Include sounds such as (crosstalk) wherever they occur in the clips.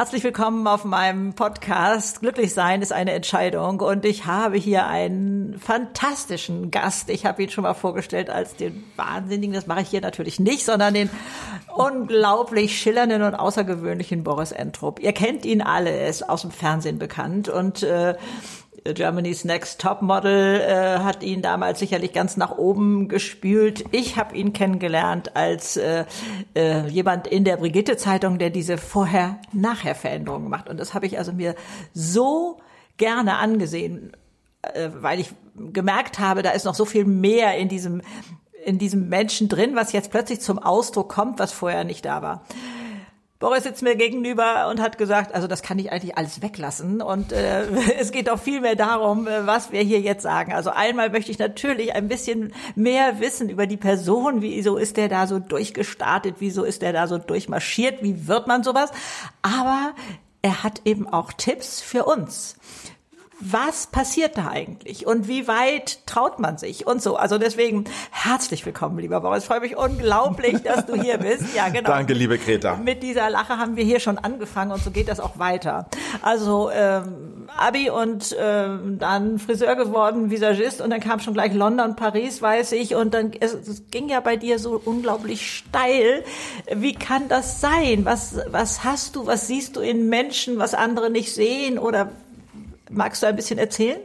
Herzlich willkommen auf meinem Podcast. Glücklich sein ist eine Entscheidung und ich habe hier einen fantastischen Gast. Ich habe ihn schon mal vorgestellt als den Wahnsinnigen. Das mache ich hier natürlich nicht, sondern den unglaublich schillernden und außergewöhnlichen Boris Entrup. Ihr kennt ihn alle, er ist aus dem Fernsehen bekannt und äh, Germany's Next Top Model äh, hat ihn damals sicherlich ganz nach oben gespült. Ich habe ihn kennengelernt als äh, äh, jemand in der Brigitte Zeitung, der diese Vorher-Nachher-Veränderungen macht. Und das habe ich also mir so gerne angesehen, äh, weil ich gemerkt habe, da ist noch so viel mehr in diesem in diesem Menschen drin, was jetzt plötzlich zum Ausdruck kommt, was vorher nicht da war. Boris sitzt mir gegenüber und hat gesagt, also das kann ich eigentlich alles weglassen. Und äh, (laughs) es geht auch viel mehr darum, äh, was wir hier jetzt sagen. Also einmal möchte ich natürlich ein bisschen mehr wissen über die Person. Wieso ist der da so durchgestartet? Wieso ist der da so durchmarschiert? Wie wird man sowas? Aber er hat eben auch Tipps für uns was passiert da eigentlich und wie weit traut man sich und so. Also deswegen herzlich willkommen, lieber Boris. Ich freue mich unglaublich, dass du hier bist. Ja, genau. Danke, liebe Greta. Mit dieser Lache haben wir hier schon angefangen und so geht das auch weiter. Also ähm, Abi und ähm, dann Friseur geworden, Visagist und dann kam schon gleich London, Paris, weiß ich. Und dann es, es ging ja bei dir so unglaublich steil. Wie kann das sein? Was was hast du? Was siehst du in Menschen, was andere nicht sehen oder Magst du ein bisschen erzählen?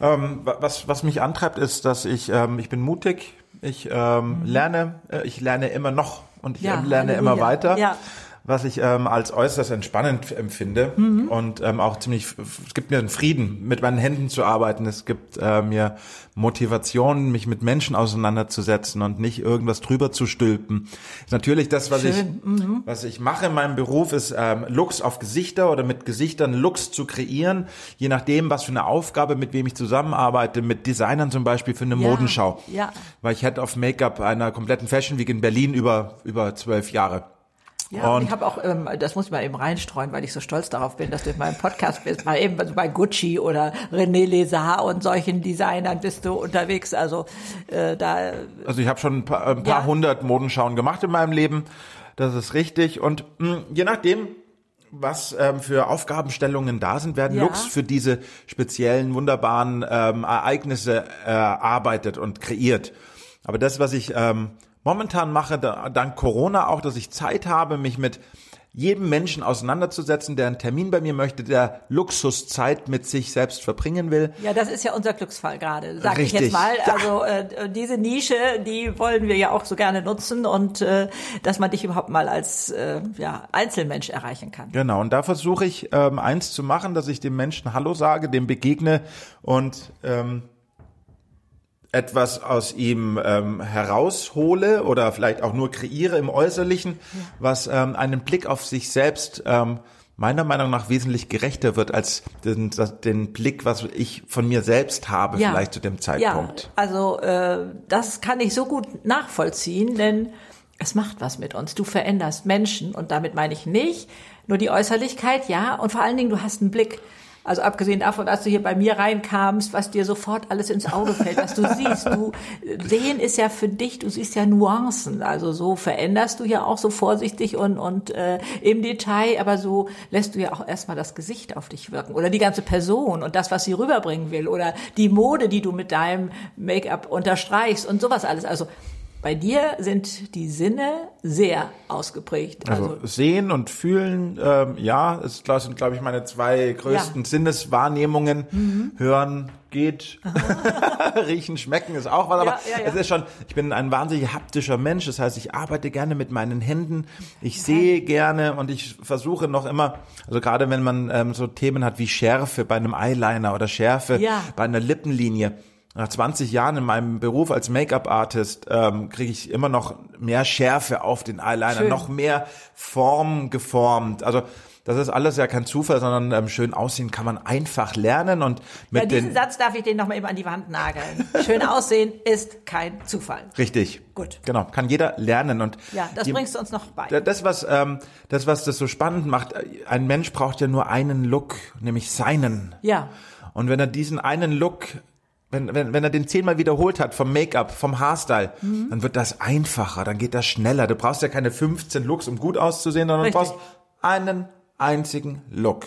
Ähm, was, was mich antreibt, ist, dass ich, ähm, ich bin mutig, ich ähm, mhm. lerne, äh, ich lerne immer noch und ich ja, lerne immer weiter. Ja was ich ähm, als äußerst entspannend empfinde mhm. und ähm, auch ziemlich, es gibt mir einen Frieden, mit meinen Händen zu arbeiten. Es gibt äh, mir Motivation, mich mit Menschen auseinanderzusetzen und nicht irgendwas drüber zu stülpen. Natürlich das, was Schön. ich, mhm. was ich mache in meinem Beruf, ist ähm, Looks auf Gesichter oder mit Gesichtern Looks zu kreieren, je nachdem, was für eine Aufgabe, mit wem ich zusammenarbeite, mit Designern zum Beispiel für eine ja. Modenschau. Ja. Weil ich hätte auf Make-up einer kompletten Fashion Week in Berlin über über zwölf Jahre. Ja, und ich habe auch, ähm, das muss ich mal eben reinstreuen, weil ich so stolz darauf bin, dass du in meinem Podcast bist. Mal eben also bei Gucci oder René Lézard und solchen Designern bist du unterwegs. Also äh, da. Also ich habe schon ein paar, ein paar ja. hundert Modenschauen gemacht in meinem Leben. Das ist richtig. Und mh, hm, je nachdem, was ähm, für Aufgabenstellungen da sind, werden ja. Looks für diese speziellen, wunderbaren ähm, Ereignisse äh, erarbeitet und kreiert. Aber das, was ich ähm, momentan mache, dank Corona auch, dass ich Zeit habe, mich mit jedem Menschen auseinanderzusetzen, der einen Termin bei mir möchte, der Luxuszeit mit sich selbst verbringen will. Ja, das ist ja unser Glücksfall gerade, sag Richtig. ich jetzt mal. Also äh, diese Nische, die wollen wir ja auch so gerne nutzen und äh, dass man dich überhaupt mal als äh, ja, Einzelmensch erreichen kann. Genau, und da versuche ich ähm, eins zu machen, dass ich dem Menschen Hallo sage, dem begegne und ähm, etwas aus ihm ähm, heraushole oder vielleicht auch nur kreiere im Äußerlichen, ja. was ähm, einen Blick auf sich selbst ähm, meiner Meinung nach wesentlich gerechter wird als den, den Blick, was ich von mir selbst habe, ja. vielleicht zu dem Zeitpunkt. Ja, also äh, das kann ich so gut nachvollziehen, denn es macht was mit uns. Du veränderst Menschen und damit meine ich nicht nur die Äußerlichkeit, ja, und vor allen Dingen, du hast einen Blick. Also abgesehen davon, dass du hier bei mir reinkamst, was dir sofort alles ins Auge fällt, was du siehst. Du sehen ist ja für dich, du siehst ja Nuancen. Also so veränderst du ja auch so vorsichtig und und äh, im Detail, aber so lässt du ja auch erstmal das Gesicht auf dich wirken oder die ganze Person und das, was sie rüberbringen will oder die Mode, die du mit deinem Make-up unterstreichst und sowas alles. Also bei dir sind die Sinne sehr ausgeprägt. Also, also sehen und fühlen, ähm, ja, ist, das sind, glaube ich, meine zwei größten ja. Sinneswahrnehmungen. Mhm. Hören geht, (laughs) riechen, schmecken ist auch was, aber ja, ja, es ist schon, ich bin ein wahnsinnig haptischer Mensch, das heißt, ich arbeite gerne mit meinen Händen, ich sehe gerne und ich versuche noch immer, also gerade wenn man ähm, so Themen hat wie Schärfe bei einem Eyeliner oder Schärfe bei einer Lippenlinie, nach 20 Jahren in meinem Beruf als Make-up-Artist ähm, kriege ich immer noch mehr Schärfe auf den Eyeliner, schön. noch mehr Form geformt. Also das ist alles ja kein Zufall, sondern ähm, schön aussehen kann man einfach lernen und mit ja, diesen Satz darf ich den noch mal eben an die Wand nageln. (laughs) Schön aussehen ist kein Zufall. Richtig. Gut. Genau, kann jeder lernen und ja, das die, bringst du uns noch bei. Das was ähm, das was das so spannend macht, ein Mensch braucht ja nur einen Look, nämlich seinen. Ja. Und wenn er diesen einen Look wenn, wenn, wenn er den zehnmal wiederholt hat vom Make-up, vom Haarstyle, mhm. dann wird das einfacher, dann geht das schneller. Du brauchst ja keine 15 Looks, um gut auszusehen, sondern Richtig. du brauchst einen einzigen Look.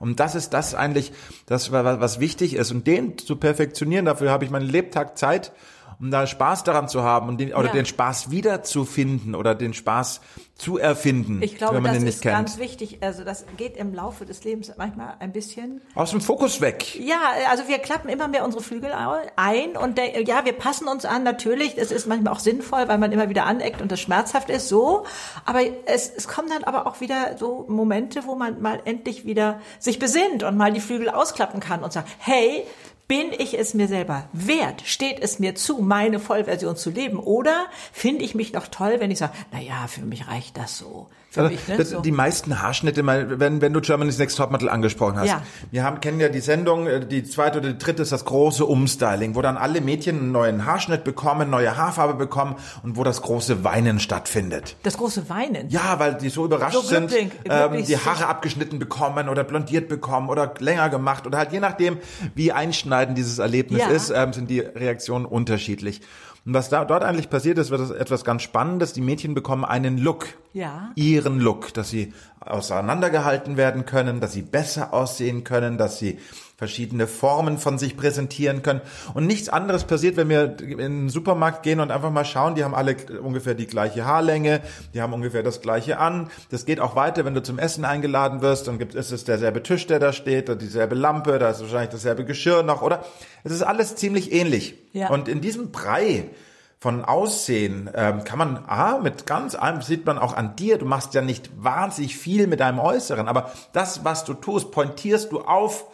Und das ist das eigentlich, das was wichtig ist. Und den zu perfektionieren, dafür habe ich meinen Lebtag Zeit um da Spaß daran zu haben und den, oder ja. den Spaß wiederzufinden oder den Spaß zu erfinden. Ich glaube, wenn man das den nicht ist kennt. ganz wichtig. Also das geht im Laufe des Lebens manchmal ein bisschen aus dem Fokus weg. Ja, also wir klappen immer mehr unsere Flügel ein und der, ja, wir passen uns an. Natürlich, es ist manchmal auch sinnvoll, weil man immer wieder aneckt und das schmerzhaft ist. So, aber es, es kommen dann aber auch wieder so Momente, wo man mal endlich wieder sich besinnt und mal die Flügel ausklappen kann und sagt, hey, bin ich es mir selber wert? Steht es mir zu, meine Vollversion zu leben? Oder finde ich mich noch toll, wenn ich sage, na ja, für mich reicht das so. Also, ne? das, so. Die meisten Haarschnitte, mal, wenn, wenn du Germany's Next Topmodel angesprochen hast. Ja. Wir haben, kennen ja die Sendung, äh, die zweite oder die dritte ist das große Umstyling, wo dann alle Mädchen einen neuen Haarschnitt bekommen, neue Haarfarbe bekommen und wo das große Weinen stattfindet. Das große Weinen? Ja, weil die so überrascht so sind, ähm, die Haare abgeschnitten bekommen oder blondiert bekommen oder länger gemacht oder halt je nachdem, wie einschneidend dieses Erlebnis ja. ist, ähm, sind die Reaktionen unterschiedlich. Und was da, dort eigentlich passiert ist, wird etwas ganz Spannendes. Die Mädchen bekommen einen Look. Ja. Ihren Look, dass sie auseinandergehalten werden können, dass sie besser aussehen können, dass sie verschiedene Formen von sich präsentieren können. Und nichts anderes passiert, wenn wir in den Supermarkt gehen und einfach mal schauen, die haben alle ungefähr die gleiche Haarlänge, die haben ungefähr das gleiche an. Das geht auch weiter, wenn du zum Essen eingeladen wirst, dann gibt, ist es derselbe Tisch, der da steht, oder dieselbe Lampe, da ist wahrscheinlich dasselbe Geschirr noch, oder? Es ist alles ziemlich ähnlich. Ja. Und in diesem Brei von Aussehen ähm, kann man, ah, mit ganz einem sieht man auch an dir, du machst ja nicht wahnsinnig viel mit deinem Äußeren, aber das, was du tust, pointierst du auf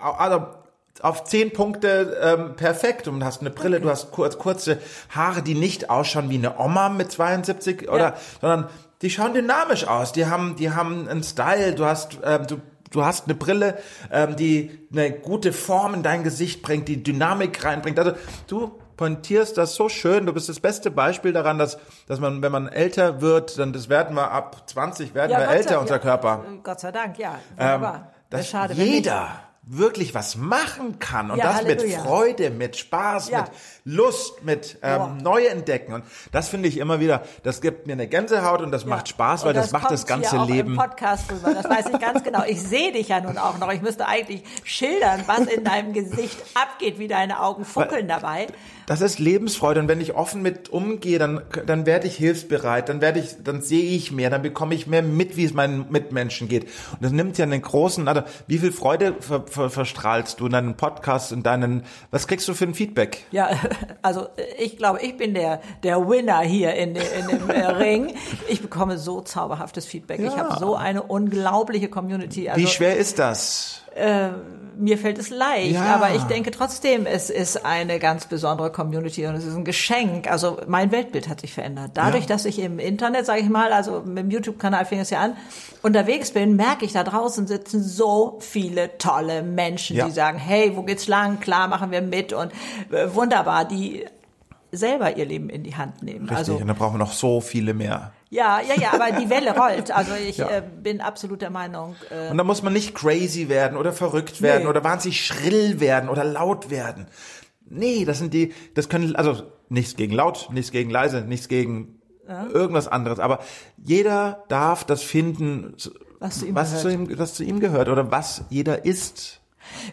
also auf zehn Punkte ähm, perfekt und hast eine Brille, okay. du hast kurz, kurze Haare, die nicht ausschauen wie eine Oma mit 72 oder, ja. sondern die schauen dynamisch aus. Die haben, die haben einen Style. Du hast, ähm, du, du hast eine Brille, ähm, die eine gute Form in dein Gesicht bringt, die Dynamik reinbringt. Also du pointierst das so schön. Du bist das beste Beispiel daran, dass, dass man, wenn man älter wird, dann das werden wir ab 20 werden ja, wir Gott älter, sei, unser ja, Körper. Gott sei Dank, ja. Wunderbar. Ähm, dass schade, jeder wirklich was machen kann und ja, das Halleluja. mit Freude, mit Spaß, ja. mit Lust, mit ähm, Neuentdecken und das finde ich immer wieder, das gibt mir eine Gänsehaut und das ja. macht Spaß, weil das, das macht das ganze hier auch Leben. Im Podcast rüber, das weiß ich ganz genau. Ich sehe dich ja nun auch noch. Ich müsste eigentlich schildern, was in deinem Gesicht abgeht, wie deine Augen funkeln dabei. Das ist Lebensfreude und wenn ich offen mit umgehe, dann dann werde ich hilfsbereit, dann werde ich, dann sehe ich mehr, dann bekomme ich mehr mit, wie es meinen Mitmenschen geht. Und das nimmt ja einen großen, also wie viel Freude ver, ver, verstrahlst du in deinen Podcasts, in deinen, was kriegst du für ein Feedback? Ja, (laughs) also ich glaube, ich bin der der Winner hier in, in dem äh, (laughs) Ring. Ich bekomme so zauberhaftes Feedback. Ja. Ich habe so eine unglaubliche Community. Also, wie schwer ist das? Äh, mir fällt es leicht, ja. aber ich denke trotzdem, es ist eine ganz besondere Community und es ist ein Geschenk. Also mein Weltbild hat sich verändert. Dadurch, ja. dass ich im Internet, sage ich mal, also mit dem YouTube-Kanal fing es ja an, unterwegs bin, merke ich, da draußen sitzen so viele tolle Menschen, ja. die sagen, hey, wo geht's lang? Klar, machen wir mit und äh, wunderbar, die selber ihr Leben in die Hand nehmen. Richtig, also, und da brauchen wir noch so viele mehr. Ja, ja, ja, aber die Welle rollt. Also ich ja. äh, bin absolut der Meinung. Äh, und da muss man nicht crazy werden oder verrückt werden nee. oder wahnsinnig schrill werden oder laut werden. Nee, das sind die, das können, also nichts gegen laut, nichts gegen leise, nichts gegen ja. irgendwas anderes. Aber jeder darf das finden, was, zu ihm, was zu ihm, was zu ihm gehört oder was jeder ist.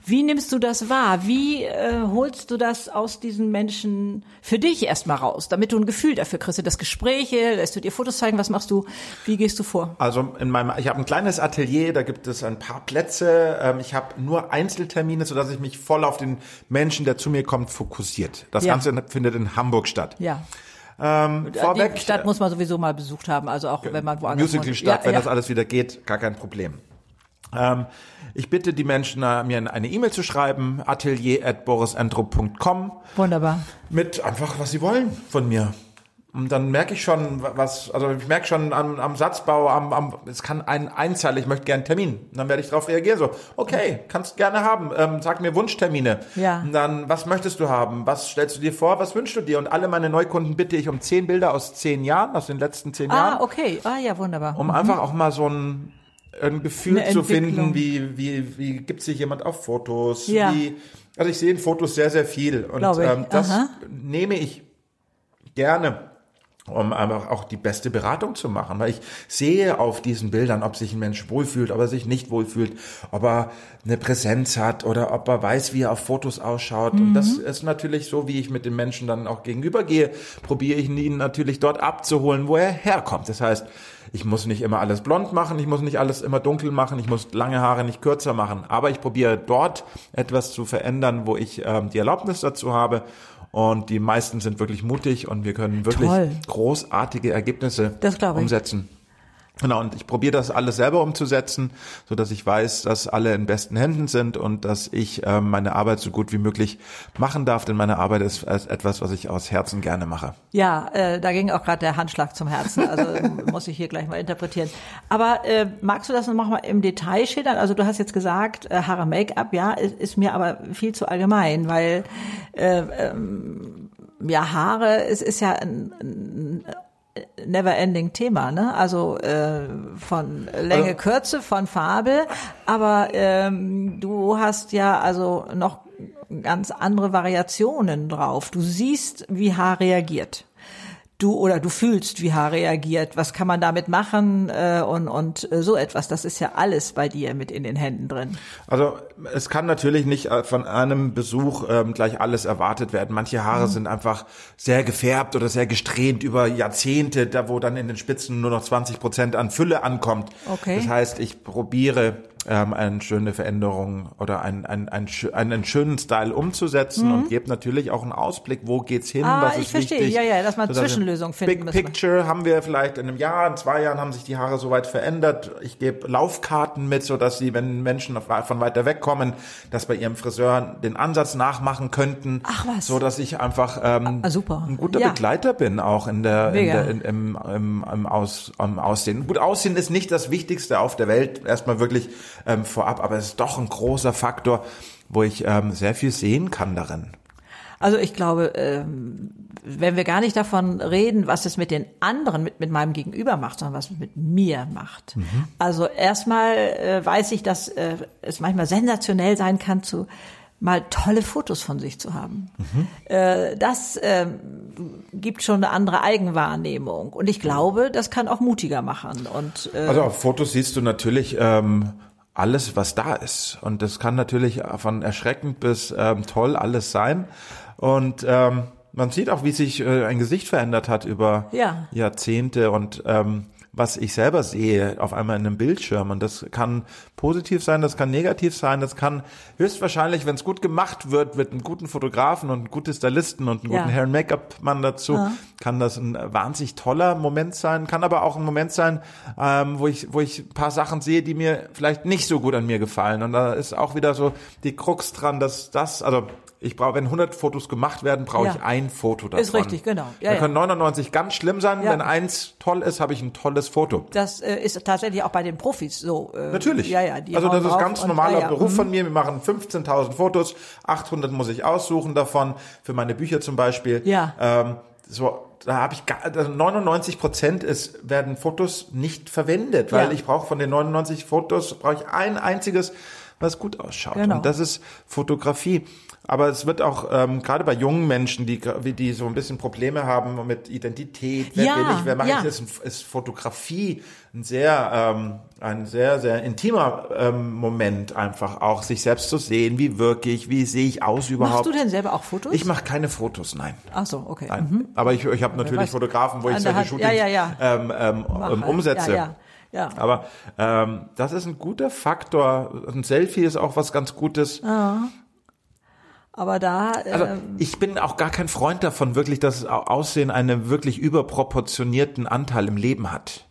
Wie nimmst du das wahr? Wie äh, holst du das aus diesen Menschen für dich erstmal raus, damit du ein Gefühl dafür kriegst? Das Gespräche, lässt du dir Fotos zeigen, was machst du? Wie gehst du vor? Also in meinem, ich habe ein kleines Atelier, da gibt es ein paar Plätze. Ähm, ich habe nur Einzeltermine, sodass ich mich voll auf den Menschen, der zu mir kommt, fokussiert. Das ja. Ganze findet in Hamburg statt. Ja. Ähm, vorweg, die Stadt muss man sowieso mal besucht haben, also auch wenn man woanders Musical-Stadt, ja, wenn ja. das alles wieder geht, gar kein Problem. Ähm, ich bitte die Menschen, äh, mir eine E-Mail zu schreiben, atelier.borisendrup.com. Wunderbar. Mit einfach, was sie wollen von mir. Und dann merke ich schon, was, also ich merke schon am, am Satzbau, am, am, es kann ein Einzeil, ich möchte gerne einen Termin. Und dann werde ich darauf reagieren, so, okay, kannst gerne haben, ähm, sag mir Wunschtermine. Ja. Und dann, was möchtest du haben? Was stellst du dir vor? Was wünschst du dir? Und alle meine Neukunden bitte ich um zehn Bilder aus zehn Jahren, aus den letzten zehn ah, Jahren. Ah, okay. Ah, ja, wunderbar. Um mhm. einfach auch mal so ein, ein Gefühl zu finden, wie, wie, wie gibt sich jemand auf Fotos, ja. wie, also ich sehe in Fotos sehr, sehr viel und ähm, das Aha. nehme ich gerne um einfach auch die beste Beratung zu machen. Weil ich sehe auf diesen Bildern, ob sich ein Mensch wohlfühlt, ob er sich nicht wohlfühlt, ob er eine Präsenz hat oder ob er weiß, wie er auf Fotos ausschaut. Mhm. Und das mhm. ist natürlich so, wie ich mit den Menschen dann auch gegenübergehe, probiere ich ihn natürlich dort abzuholen, wo er herkommt. Das heißt, ich muss nicht immer alles blond machen, ich muss nicht alles immer dunkel machen, ich muss lange Haare nicht kürzer machen, aber ich probiere dort etwas zu verändern, wo ich ähm, die Erlaubnis dazu habe und die meisten sind wirklich mutig und wir können wirklich Toll. großartige Ergebnisse umsetzen. Genau, und ich probiere das alles selber umzusetzen, so dass ich weiß, dass alle in besten Händen sind und dass ich äh, meine Arbeit so gut wie möglich machen darf, denn meine Arbeit ist etwas, was ich aus Herzen gerne mache. Ja, äh, da ging auch gerade der Handschlag zum Herzen, also (laughs) muss ich hier gleich mal interpretieren. Aber äh, magst du das noch mal im Detail schildern? Also du hast jetzt gesagt, äh, Haare Make-up, ja, ist, ist, mir aber viel zu allgemein, weil äh, ähm, ja, Haare, es ist ja ein, ein never-ending Thema, ne? Also äh, von Länge, also, Kürze, von Farbe, aber ähm, du hast ja also noch ganz andere Variationen drauf. Du siehst, wie Haar reagiert du oder du fühlst, wie Haar reagiert, was kann man damit machen äh, und, und äh, so etwas. Das ist ja alles bei dir mit in den Händen drin. Also es kann natürlich nicht äh, von einem Besuch ähm, gleich alles erwartet werden. Manche Haare mhm. sind einfach sehr gefärbt oder sehr gesträhnt über Jahrzehnte, da wo dann in den Spitzen nur noch 20 Prozent an Fülle ankommt. Okay. Das heißt, ich probiere ähm, eine schöne Veränderung oder einen, einen, einen, einen schönen Style umzusetzen mhm. und gebe natürlich auch einen Ausblick, wo geht's hin, ah, was ist ich verstehe. wichtig. Ja, ja, dass man Zwischenlösungen finden Big Picture haben wir vielleicht in einem Jahr, in zwei Jahren haben sich die Haare soweit verändert. Ich gebe Laufkarten mit, so dass sie, wenn Menschen von weiter weg kommen, dass bei ihrem Friseur den Ansatz nachmachen könnten. Ach was. So dass ich einfach ähm, ah, super. ein guter ja. Begleiter bin, auch in der, in der in, im, im, im, Aus, im Aussehen. Gut, Aussehen ist nicht das Wichtigste auf der Welt. Erstmal wirklich ähm, vorab, aber es ist doch ein großer Faktor, wo ich ähm, sehr viel sehen kann darin. Also ich glaube, ähm, wenn wir gar nicht davon reden, was es mit den anderen, mit, mit meinem Gegenüber macht, sondern was es mit mir macht. Mhm. Also erstmal äh, weiß ich, dass äh, es manchmal sensationell sein kann, zu mal tolle Fotos von sich zu haben. Mhm. Äh, das äh, gibt schon eine andere Eigenwahrnehmung. Und ich glaube, das kann auch mutiger machen. Und, also auf Fotos siehst du natürlich ähm, alles, was da ist. Und das kann natürlich von erschreckend bis ähm, toll alles sein. Und ähm, man sieht auch, wie sich äh, ein Gesicht verändert hat über ja. Jahrzehnte und ähm, was ich selber sehe auf einmal in einem Bildschirm. Und das kann positiv sein, das kann negativ sein, das kann höchstwahrscheinlich, wenn es gut gemacht wird, mit einem guten Fotografen und einem guten Stylisten und einem ja. guten Hair- und Make-up-Mann dazu, ja. kann das ein wahnsinnig toller Moment sein, kann aber auch ein Moment sein, ähm, wo ich, wo ich ein paar Sachen sehe, die mir vielleicht nicht so gut an mir gefallen. Und da ist auch wieder so die Krux dran, dass das, also ich brauche, wenn 100 Fotos gemacht werden, brauche ja. ich ein Foto davon. Ist richtig, genau. Ja, da ja. können 99 ganz schlimm sein. Ja. Wenn eins toll ist, habe ich ein tolles Foto. Das äh, ist tatsächlich auch bei den Profis so. Äh, Natürlich. Ja, ja. Die also das ist ganz normaler Beruf von mhm. mir. Wir machen 15.000 Fotos, 800 muss ich aussuchen davon für meine Bücher zum Beispiel. Ja. Ähm, so, da habe ich gar, also 99 Prozent ist, werden Fotos nicht verwendet, weil ich brauche von den 99 Fotos brauche ich ein einziges, was gut ausschaut. Genau. Und das ist Fotografie. Aber es wird auch ähm, gerade bei jungen Menschen, die, die so ein bisschen Probleme haben mit Identität, wer ja, bin ich, wer mache ja. ich, ist, ist Fotografie ein sehr, ähm, ein sehr, sehr intimer ähm, Moment einfach auch, sich selbst zu sehen, wie wirke ich, wie sehe ich aus überhaupt. Machst du denn selber auch Fotos? Ich mache keine Fotos, nein. Ach so, okay. Nein. Mhm. Aber ich, ich habe natürlich Fotografen, wo ich solche Hand, Shootings ja, ja, ähm, ähm, umsetze. Ja, ja. Aber ähm, das ist ein guter Faktor. Ein Selfie ist auch was ganz Gutes. Ah. Aber da. Äh, also ähm, ich bin auch gar kein Freund davon, wirklich, dass Aussehen einen wirklich überproportionierten Anteil im Leben hat.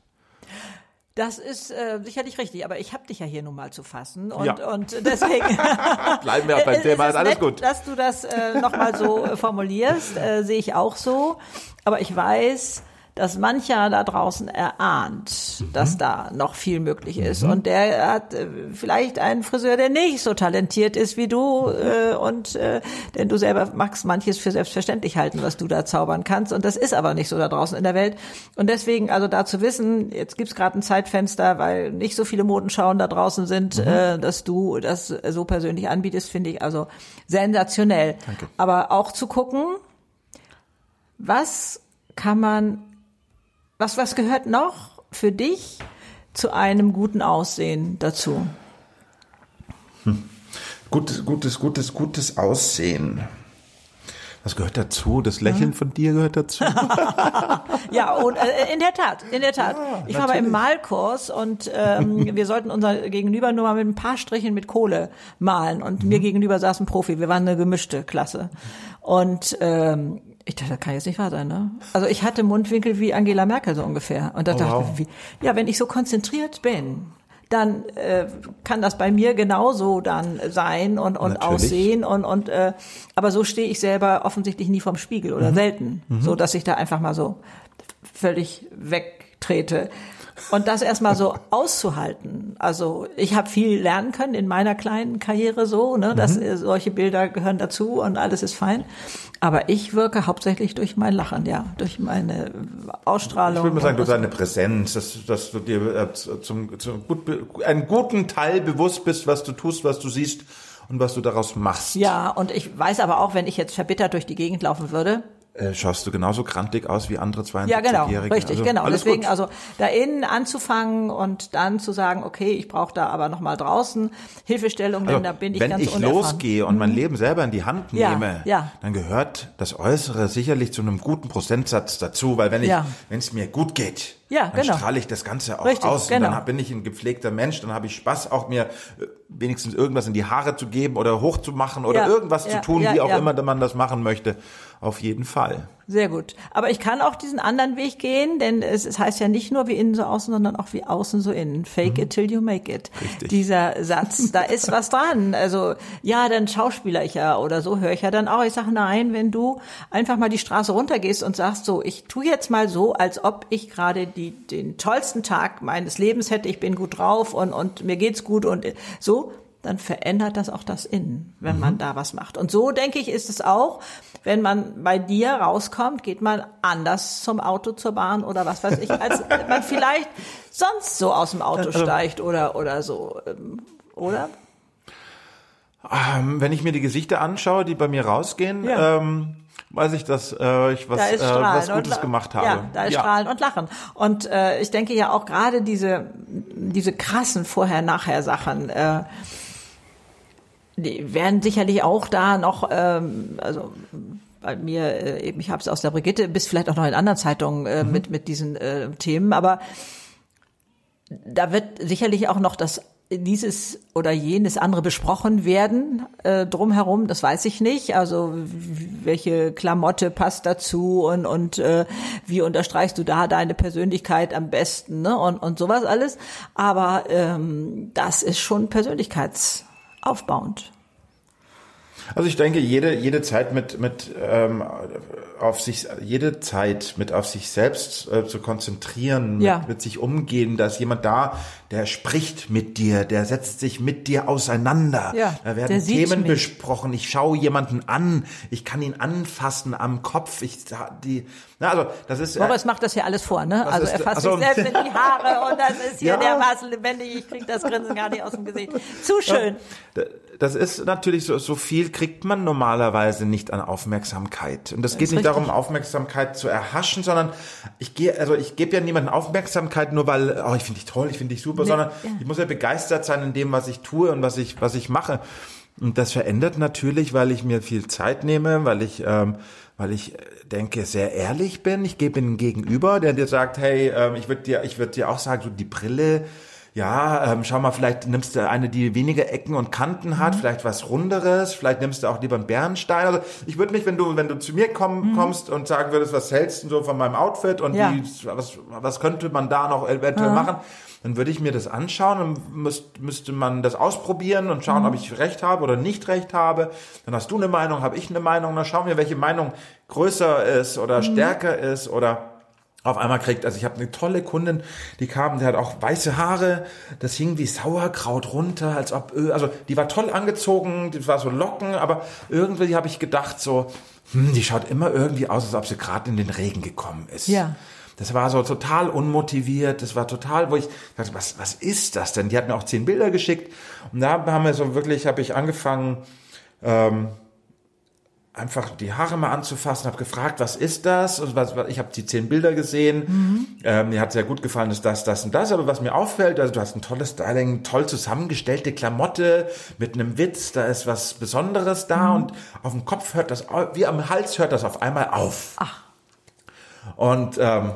Das ist äh, sicherlich richtig, aber ich habe dich ja hier nun mal zu fassen und, ja. und deswegen (laughs) bleiben wir auch beim (laughs) Thema, ist alles nett, gut. Dass du das äh, nochmal so äh, formulierst, äh, sehe ich auch so. Aber ich weiß, dass mancher da draußen erahnt, mhm. dass da noch viel möglich ist. Mhm. Und der hat äh, vielleicht einen Friseur, der nicht so talentiert ist wie du. Äh, und äh, denn du selber magst manches für selbstverständlich halten, was du da zaubern kannst. Und das ist aber nicht so da draußen in der Welt. Und deswegen, also da zu wissen, jetzt gibt's gerade ein Zeitfenster, weil nicht so viele Modenschauen da draußen sind, mhm. äh, dass du das so persönlich anbietest, finde ich also sensationell. Danke. Aber auch zu gucken, was kann man Was, was gehört noch für dich zu einem guten Aussehen dazu? Hm. Gutes, gutes, gutes, gutes Aussehen. Was gehört dazu? Das Lächeln von dir gehört dazu. (laughs) ja, und äh, in der Tat, in der Tat. Ja, ich war mal im Malkurs und ähm, (laughs) wir sollten unser Gegenüber nur mal mit ein paar Strichen mit Kohle malen. Und mhm. mir gegenüber saß ein Profi. Wir waren eine gemischte Klasse. Und ähm, ich dachte, das kann jetzt nicht wahr sein, ne? Also ich hatte Mundwinkel wie Angela Merkel so ungefähr. Und da oh, dachte wow. ich, wie, ja, wenn ich so konzentriert bin, dann äh, kann das bei mir genauso dann sein und, und aussehen und und äh, aber so stehe ich selber offensichtlich nie vom Spiegel oder mhm. selten, mhm. so dass ich da einfach mal so völlig wegtrete. Und das erstmal so (laughs) auszuhalten. Also ich habe viel lernen können in meiner kleinen Karriere so, ne, dass mhm. solche Bilder gehören dazu und alles ist fein. Aber ich wirke hauptsächlich durch mein Lachen, ja, durch meine Ausstrahlung. Ich würde mal sagen, durch deine Präsenz, dass, dass du dir äh, zum, zum gut, einen guten Teil bewusst bist, was du tust, was du siehst und was du daraus machst. Ja, und ich weiß aber auch, wenn ich jetzt verbittert durch die Gegend laufen würde, äh, schaust du genauso grantig aus wie andere 72-Jährige. Ja, genau, richtig, also, genau. Deswegen gut. also da innen anzufangen und dann zu sagen, okay, ich brauche da aber noch mal draußen Hilfestellung, also, denn da bin ich wenn ganz ich unerfahren. losgehe und mein mhm. Leben selber in die Hand nehme, ja, dann gehört das Äußere sicherlich zu einem guten Prozentsatz dazu, weil wenn ich, ja. wenn es mir gut geht, ja, dann genau. strahle ich das Ganze auch Richtig, aus. Genau. Und dann bin ich ein gepflegter Mensch, dann habe ich Spaß, auch mir äh, wenigstens irgendwas in die Haare zu geben oder hochzumachen oder ja, irgendwas ja, zu tun, wie auch immer man das machen möchte. Auf jeden Fall. Sehr gut. Aber ich kann auch diesen anderen Weg gehen, denn es, es heißt ja nicht nur wie innen so außen, sondern auch wie außen so innen. Fake mhm. it till you make it. Richtig. Dieser Satz, da (laughs) ist was dran. Also ja, dann schauspieler ich ja oder so höre ich ja dann auch. Ich sage nein, wenn du einfach mal die Straße runtergehst und sagst so, ich tu jetzt mal so, als ob ich gerade die, den tollsten Tag meines Lebens hätte, ich bin gut drauf und, und mir geht's gut und so, dann verändert das auch das Innen, wenn mhm. man da was macht. Und so denke ich, ist es auch, wenn man bei dir rauskommt, geht man anders zum Auto, zur Bahn oder was weiß ich, als (laughs) man vielleicht sonst so aus dem Auto also, steigt oder, oder so, ähm, oder? Ähm, wenn ich mir die Gesichter anschaue, die bei mir rausgehen, ja. ähm, weiß ich, dass äh, ich was, äh, was Gutes gemacht habe. Ja, da ist ja. Strahlen und Lachen. Und äh, ich denke ja auch gerade diese, diese krassen Vorher-Nachher-Sachen, äh, die werden sicherlich auch da noch, ähm, also bei mir, äh, eben, ich habe es aus der Brigitte, bis vielleicht auch noch in anderen Zeitungen äh, mhm. mit, mit diesen äh, Themen, aber da wird sicherlich auch noch das dieses oder jenes andere besprochen werden äh, drumherum, das weiß ich nicht. Also welche Klamotte passt dazu und und äh, wie unterstreichst du da deine Persönlichkeit am besten ne? und und sowas alles. Aber ähm, das ist schon persönlichkeitsaufbauend. Also ich denke, jede, jede Zeit mit, mit ähm, auf sich, jede Zeit mit auf sich selbst äh, zu konzentrieren, ja. mit, mit sich umgehen, da ist jemand da, der spricht mit dir, der setzt sich mit dir auseinander. Ja, da werden Themen besprochen. Ich schaue jemanden an, ich kann ihn anfassen am Kopf. Ich die, na, also das ist. Boris äh, macht das ja alles vor, ne? Also er fasst also, sich selbst in die Haare und das ist hier ja. dermaßen lebendig. Ich krieg das Grinsen gar nicht aus dem Gesicht. Zu schön. Das ist natürlich so, so viel kriegt man normalerweise nicht an Aufmerksamkeit. Und das, das geht nicht richtig. darum, Aufmerksamkeit zu erhaschen, sondern ich gehe, also ich gebe ja niemandem Aufmerksamkeit nur weil, oh, ich finde dich toll, ich finde dich super, nee, sondern ja. ich muss ja begeistert sein in dem, was ich tue und was ich, was ich mache. Und das verändert natürlich, weil ich mir viel Zeit nehme, weil ich, ähm, weil ich denke, sehr ehrlich bin. Ich gebe ihm gegenüber, der dir sagt, hey, ähm, ich würde dir, ich würde dir auch sagen, so die Brille, ja, ähm, schau mal, vielleicht nimmst du eine, die weniger Ecken und Kanten hat, mhm. vielleicht was Runderes, vielleicht nimmst du auch lieber einen Bernstein. Also ich würde mich, wenn du, wenn du zu mir komm, mhm. kommst und sagen würdest, was hältst du so von meinem Outfit und ja. wie, was, was könnte man da noch eventuell mhm. machen, dann würde ich mir das anschauen und müsst, müsste man das ausprobieren und schauen, mhm. ob ich recht habe oder nicht recht habe. Dann hast du eine Meinung, habe ich eine Meinung, dann schauen wir, welche Meinung größer ist oder mhm. stärker ist oder auf einmal kriegt, also ich habe eine tolle Kundin, die kam, die hat auch weiße Haare, das hing wie Sauerkraut runter, als ob, also die war toll angezogen, die war so locken, aber irgendwie habe ich gedacht so, hm, die schaut immer irgendwie aus, als ob sie gerade in den Regen gekommen ist. Ja. Das war so total unmotiviert, das war total, wo ich dachte, was, was ist das denn? Die hat mir auch zehn Bilder geschickt und da haben wir so wirklich, habe ich angefangen, ähm, einfach die Haare mal anzufassen, habe gefragt, was ist das? Und was, was, ich habe die zehn Bilder gesehen. Mhm. Ähm, mir hat sehr gut gefallen, ist das, das und das. Aber was mir auffällt, also du hast ein tolles Styling, toll zusammengestellte Klamotte mit einem Witz, da ist was Besonderes da mhm. und auf dem Kopf hört das, wie am Hals hört das auf einmal auf. Ach. Und ähm,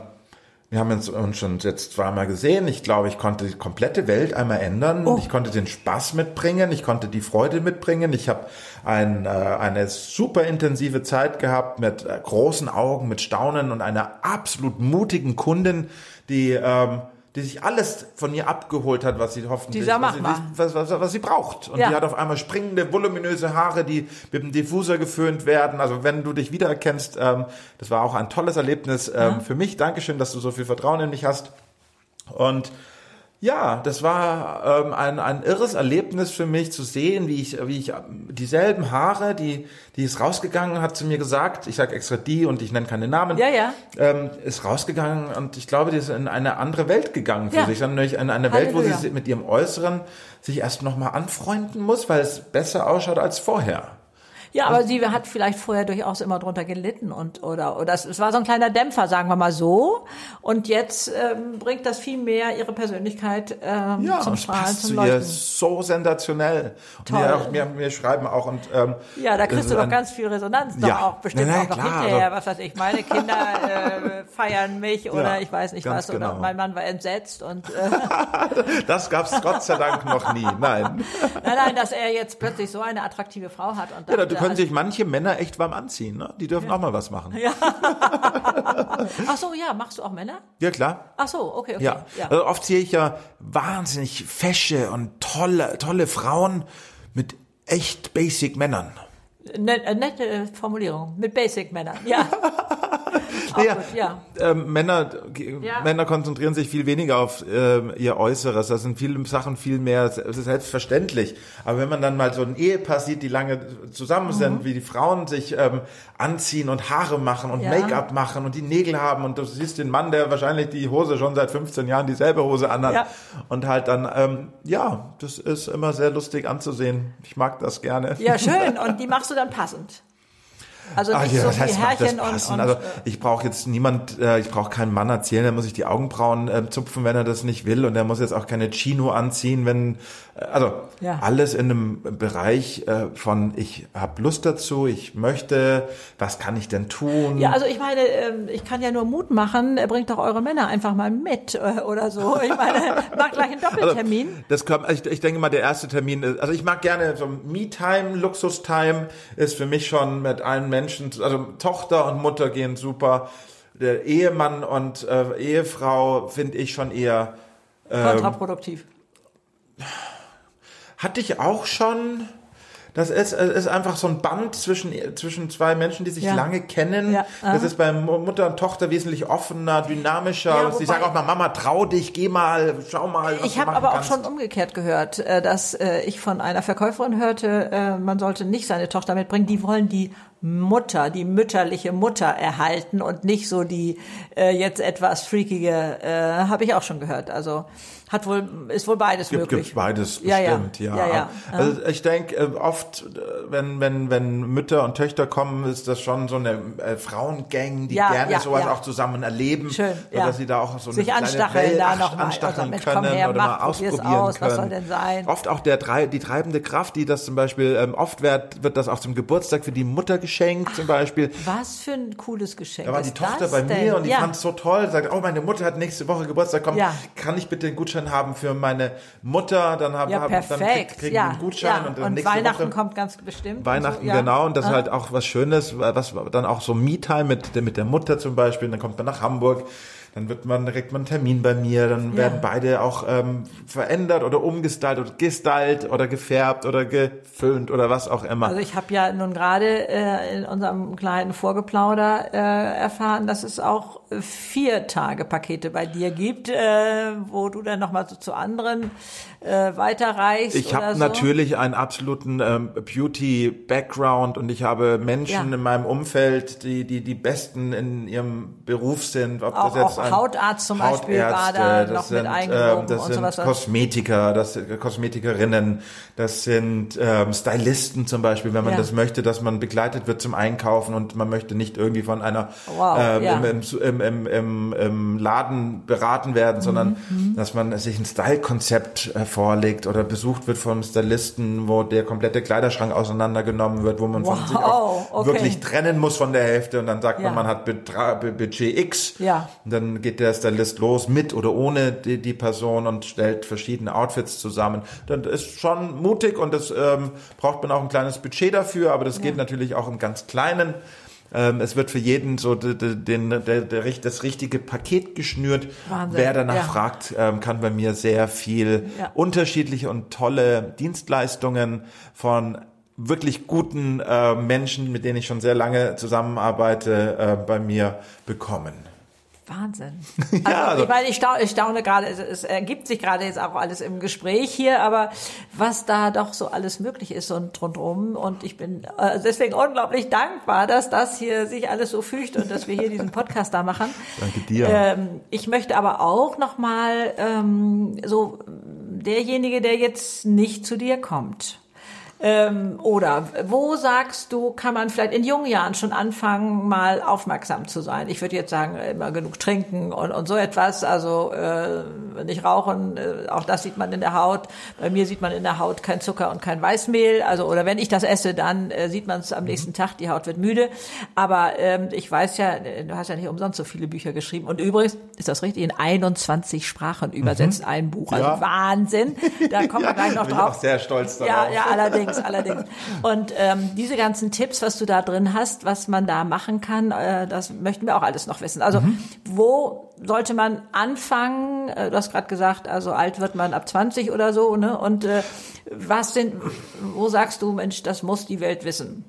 wir haben uns, uns schon jetzt zweimal gesehen. Ich glaube, ich konnte die komplette Welt einmal ändern. Oh. Ich konnte den Spaß mitbringen. Ich konnte die Freude mitbringen. Ich habe ein, äh, eine super intensive Zeit gehabt mit äh, großen Augen, mit Staunen und einer absolut mutigen Kundin, die ähm, die sich alles von ihr abgeholt hat, was sie hoffentlich, was sie, was, was, was, sie braucht. Und ja. die hat auf einmal springende, voluminöse Haare, die mit dem Diffuser geföhnt werden. Also wenn du dich wiedererkennst, ähm, das war auch ein tolles Erlebnis ähm, ja. für mich. Dankeschön, dass du so viel Vertrauen in mich hast. Und ja, das war ähm, ein, ein irres Erlebnis für mich zu sehen, wie ich, wie ich dieselben Haare, die, die ist rausgegangen, hat zu mir gesagt, ich sage extra die und ich nenne keine Namen, ja, ja. Ähm, ist rausgegangen und ich glaube, die ist in eine andere Welt gegangen für ja. sich, nämlich in eine Welt, Halleluja. wo sie mit ihrem Äußeren sich erst nochmal anfreunden muss, weil es besser ausschaut als vorher. Ja, aber sie hat vielleicht vorher durchaus immer drunter gelitten und oder oder es, war so ein kleiner Dämpfer, sagen wir mal so. Und jetzt ähm, bringt das viel mehr ihre Persönlichkeit ähm, ja, zum Strahlen, passt zum Leuchten. Ihr so sensationell. Toll. Und wir, wir, wir schreiben auch und ähm, ja, da kriegst du doch ganz viel Resonanz ja. auch bestimmt nein, nein, auch noch klar, hinterher. Also, was weiß ich, meine Kinder äh, feiern mich (laughs) oder ja, ich weiß nicht was genau. oder mein Mann war entsetzt und äh, (laughs) das gab's Gott sei Dank noch nie. Nein. (laughs) Nein, nein, dass er jetzt plötzlich so eine attraktive Frau hat und ja, können sich manche Männer echt warm anziehen. Ne? Die dürfen ja. auch mal was machen. Ja. (laughs) Ach so, ja. Machst du auch Männer? Ja, klar. Ach so, okay, okay. Ja. ja. Also oft sehe ich ja wahnsinnig fesche und tolle, tolle Frauen mit echt basic Männern. Nette, nette Formulierung. Mit basic Männern, ja. (laughs) (laughs) naja, gut, ja. Äh, Männer, ja. Männer konzentrieren sich viel weniger auf äh, ihr Äußeres. Das sind viele Sachen viel mehr selbstverständlich. Aber wenn man dann mal so ein Ehepaar sieht, die lange zusammen sind, mhm. wie die Frauen sich ähm, anziehen und Haare machen und ja. Make-up machen und die Nägel haben und du siehst den Mann, der wahrscheinlich die Hose schon seit 15 Jahren dieselbe Hose anhat ja. und halt dann, ähm, ja, das ist immer sehr lustig anzusehen. Ich mag das gerne. Ja, schön. (laughs) Und die machst du dann passend. Also nicht ja, so heißt, Härchen und, und, Also ich brauche jetzt niemand, äh, ich brauche keinen Mann erzählen, der muss sich die Augenbrauen äh, zupfen, wenn er das nicht will und der muss jetzt auch keine Chino anziehen, wenn äh, also ja. alles in einem Bereich äh, von ich habe Lust dazu, ich möchte, was kann ich denn tun? Ja, also ich meine, ähm, ich kann ja nur Mut machen, bringt doch eure Männer einfach mal mit äh, oder so. (laughs) Ich meine, mach gleich einen Doppeltermin. Also, das kommt, ich, ich denke mal, der erste Termin ist, also ich mag gerne so Me-Time, Luxus-Time ist für mich schon mit allen Menschen also Tochter und Mutter gehen super. Der Ehemann und äh, Ehefrau finde ich schon eher ähm, kontraproduktiv. Hatte ich auch schon. Das ist, ist einfach so ein Band zwischen, zwischen zwei Menschen, die sich ja. lange kennen. Ja. Das ist bei Mutter und Tochter wesentlich offener, dynamischer. Ja, Sie sagen auch mal, Mama, trau dich, geh mal, schau mal. Ich habe aber kannst. auch schon umgekehrt gehört, äh, dass äh, ich von einer Verkäuferin hörte, äh, man sollte nicht seine Tochter mitbringen. Die wollen die Mutter, die mütterliche Mutter erhalten und nicht so die jetzt etwas freakige, habe ich auch schon gehört. Also hat wohl, ist wohl beides gibt, möglich. Gibt beides bestimmt, ja. ja. ja, ja. Also ich denke, äh, oft, äh, wenn, wenn, wenn Mütter und Töchter kommen, ist das schon so eine äh, Frauengang, die gerne sowas auch zusammen erleben. Schön, ja. Dass sie da auch so eine Sich anstacheln Welt, da noch anstacheln mal, können her, oder mal ausprobieren aus, können. Was soll denn sein? Oft auch der, die treibende Kraft, die das zum Beispiel, ähm, oft wird, wird das auch zum Geburtstag für die Mutter geschenkt, zum Beispiel. Was für ein cooles Geschenk. Da war die Tochter bei denn? mir und die fand es so toll, sagt, oh, meine Mutter hat nächste Woche Geburtstag, komm, kann ich bitte den Gutschein Gutschein haben für meine Mutter, dann haben ja, dann krieg, kriegen ja, einen Gutschein ja. und dann und nächste Weihnachten Woche, kommt ganz bestimmt. Weihnachten, so, ja. genau, und das ist halt auch was Schönes, was dann auch so Me-Time mit, mit der Mutter zum Beispiel, dann kommt man nach Hamburg, dann wird man direkt mal einen Termin bei mir, dann werden beide auch ähm, verändert oder umgestylt oder gestylt oder gefärbt oder geföhnt oder was auch immer. Also ich habe ja nun gerade äh, in unserem kleinen Vorgeplauder äh, erfahren, dass es auch vier Tage Pakete bei dir gibt, äh, wo du dann nochmal so zu anderen äh, weiterreichst. Ich habe so. natürlich einen absoluten ähm, Beauty-Background und ich habe Menschen ja. in meinem Umfeld, die, die die Besten in ihrem Beruf sind, ob auch, das jetzt Hautarzt zum Beispiel war da noch sind, mit eingewoben ähm, das und sind Kosmetiker, das sind Kosmetikerinnen, das sind ähm, Stylisten zum Beispiel, wenn man ja. das möchte, dass man begleitet wird zum Einkaufen und man möchte nicht irgendwie von einer wow, ähm, ja. im, im, im, im, im Laden beraten werden, sondern mhm. dass man sich ein Style-Konzept äh, vorlegt oder besucht wird vom Stylisten, wo der komplette Kleiderschrank auseinandergenommen wird, wo man wow, von sich auch okay. wirklich trennen muss von der Hälfte und dann sagt ja. man, man hat Betra Budget X. Ja. Und dann geht der Stylist los mit oder ohne die, die Person und stellt verschiedene Outfits zusammen. Dann ist schon mutig und das ähm, braucht man auch ein kleines Budget dafür, aber das ja. geht natürlich auch im ganz Kleinen. Ähm, es wird für jeden so den, den, der, der, das richtige Paket geschnürt. Wahnsinn. Wer danach ja. fragt, ähm, kann bei mir sehr viel ja. unterschiedliche und tolle Dienstleistungen von wirklich guten äh, Menschen, mit denen ich schon sehr lange zusammenarbeite, äh, bei mir bekommen. Wahnsinn. Also, (laughs) ja, also, ich meine, ich staune, ich staune gerade, es, es, ergibt sich gerade jetzt auch alles im Gespräch hier, aber was da doch so alles möglich ist und rundherum und ich bin äh, deswegen unglaublich dankbar, dass das hier sich alles so fügt und dass wir hier diesen Podcast da machen. (laughs) Danke dir. Ähm, ich möchte aber auch nochmal ähm, so derjenige, der jetzt nicht zu dir kommt ähm, oder wo sagst du, kann man vielleicht in jungen Jahren schon anfangen, mal aufmerksam zu sein? Ich würde jetzt sagen, immer genug trinken und, und so etwas. Also äh, nicht rauchen, äh, auch das sieht man in der Haut. Bei mir sieht man in der Haut kein Zucker und kein Weißmehl. Also oder wenn ich das esse, dann äh, sieht man es am nächsten Tag. Die Haut wird müde. Aber ähm, ich weiß ja, du hast ja nicht umsonst so viele Bücher geschrieben. Und übrigens ist das richtig in 21 Sprachen übersetzt mhm. ein Buch. Also ja. Wahnsinn. Da kommen wir (laughs) gleich noch drauf. Ich bin auch sehr stolz darauf. Ja, ja, allerdings allerdings, allerdings. Und ähm, diese ganzen Tipps, was du da drin hast, was man da machen kann, äh, das möchten wir auch alles noch wissen. Also mhm. wo sollte man anfangen? Äh, du hast gerade gesagt, also alt wird man ab 20 oder so, ne? Und äh, was sind, wo sagst du, Mensch, das muss die Welt wissen?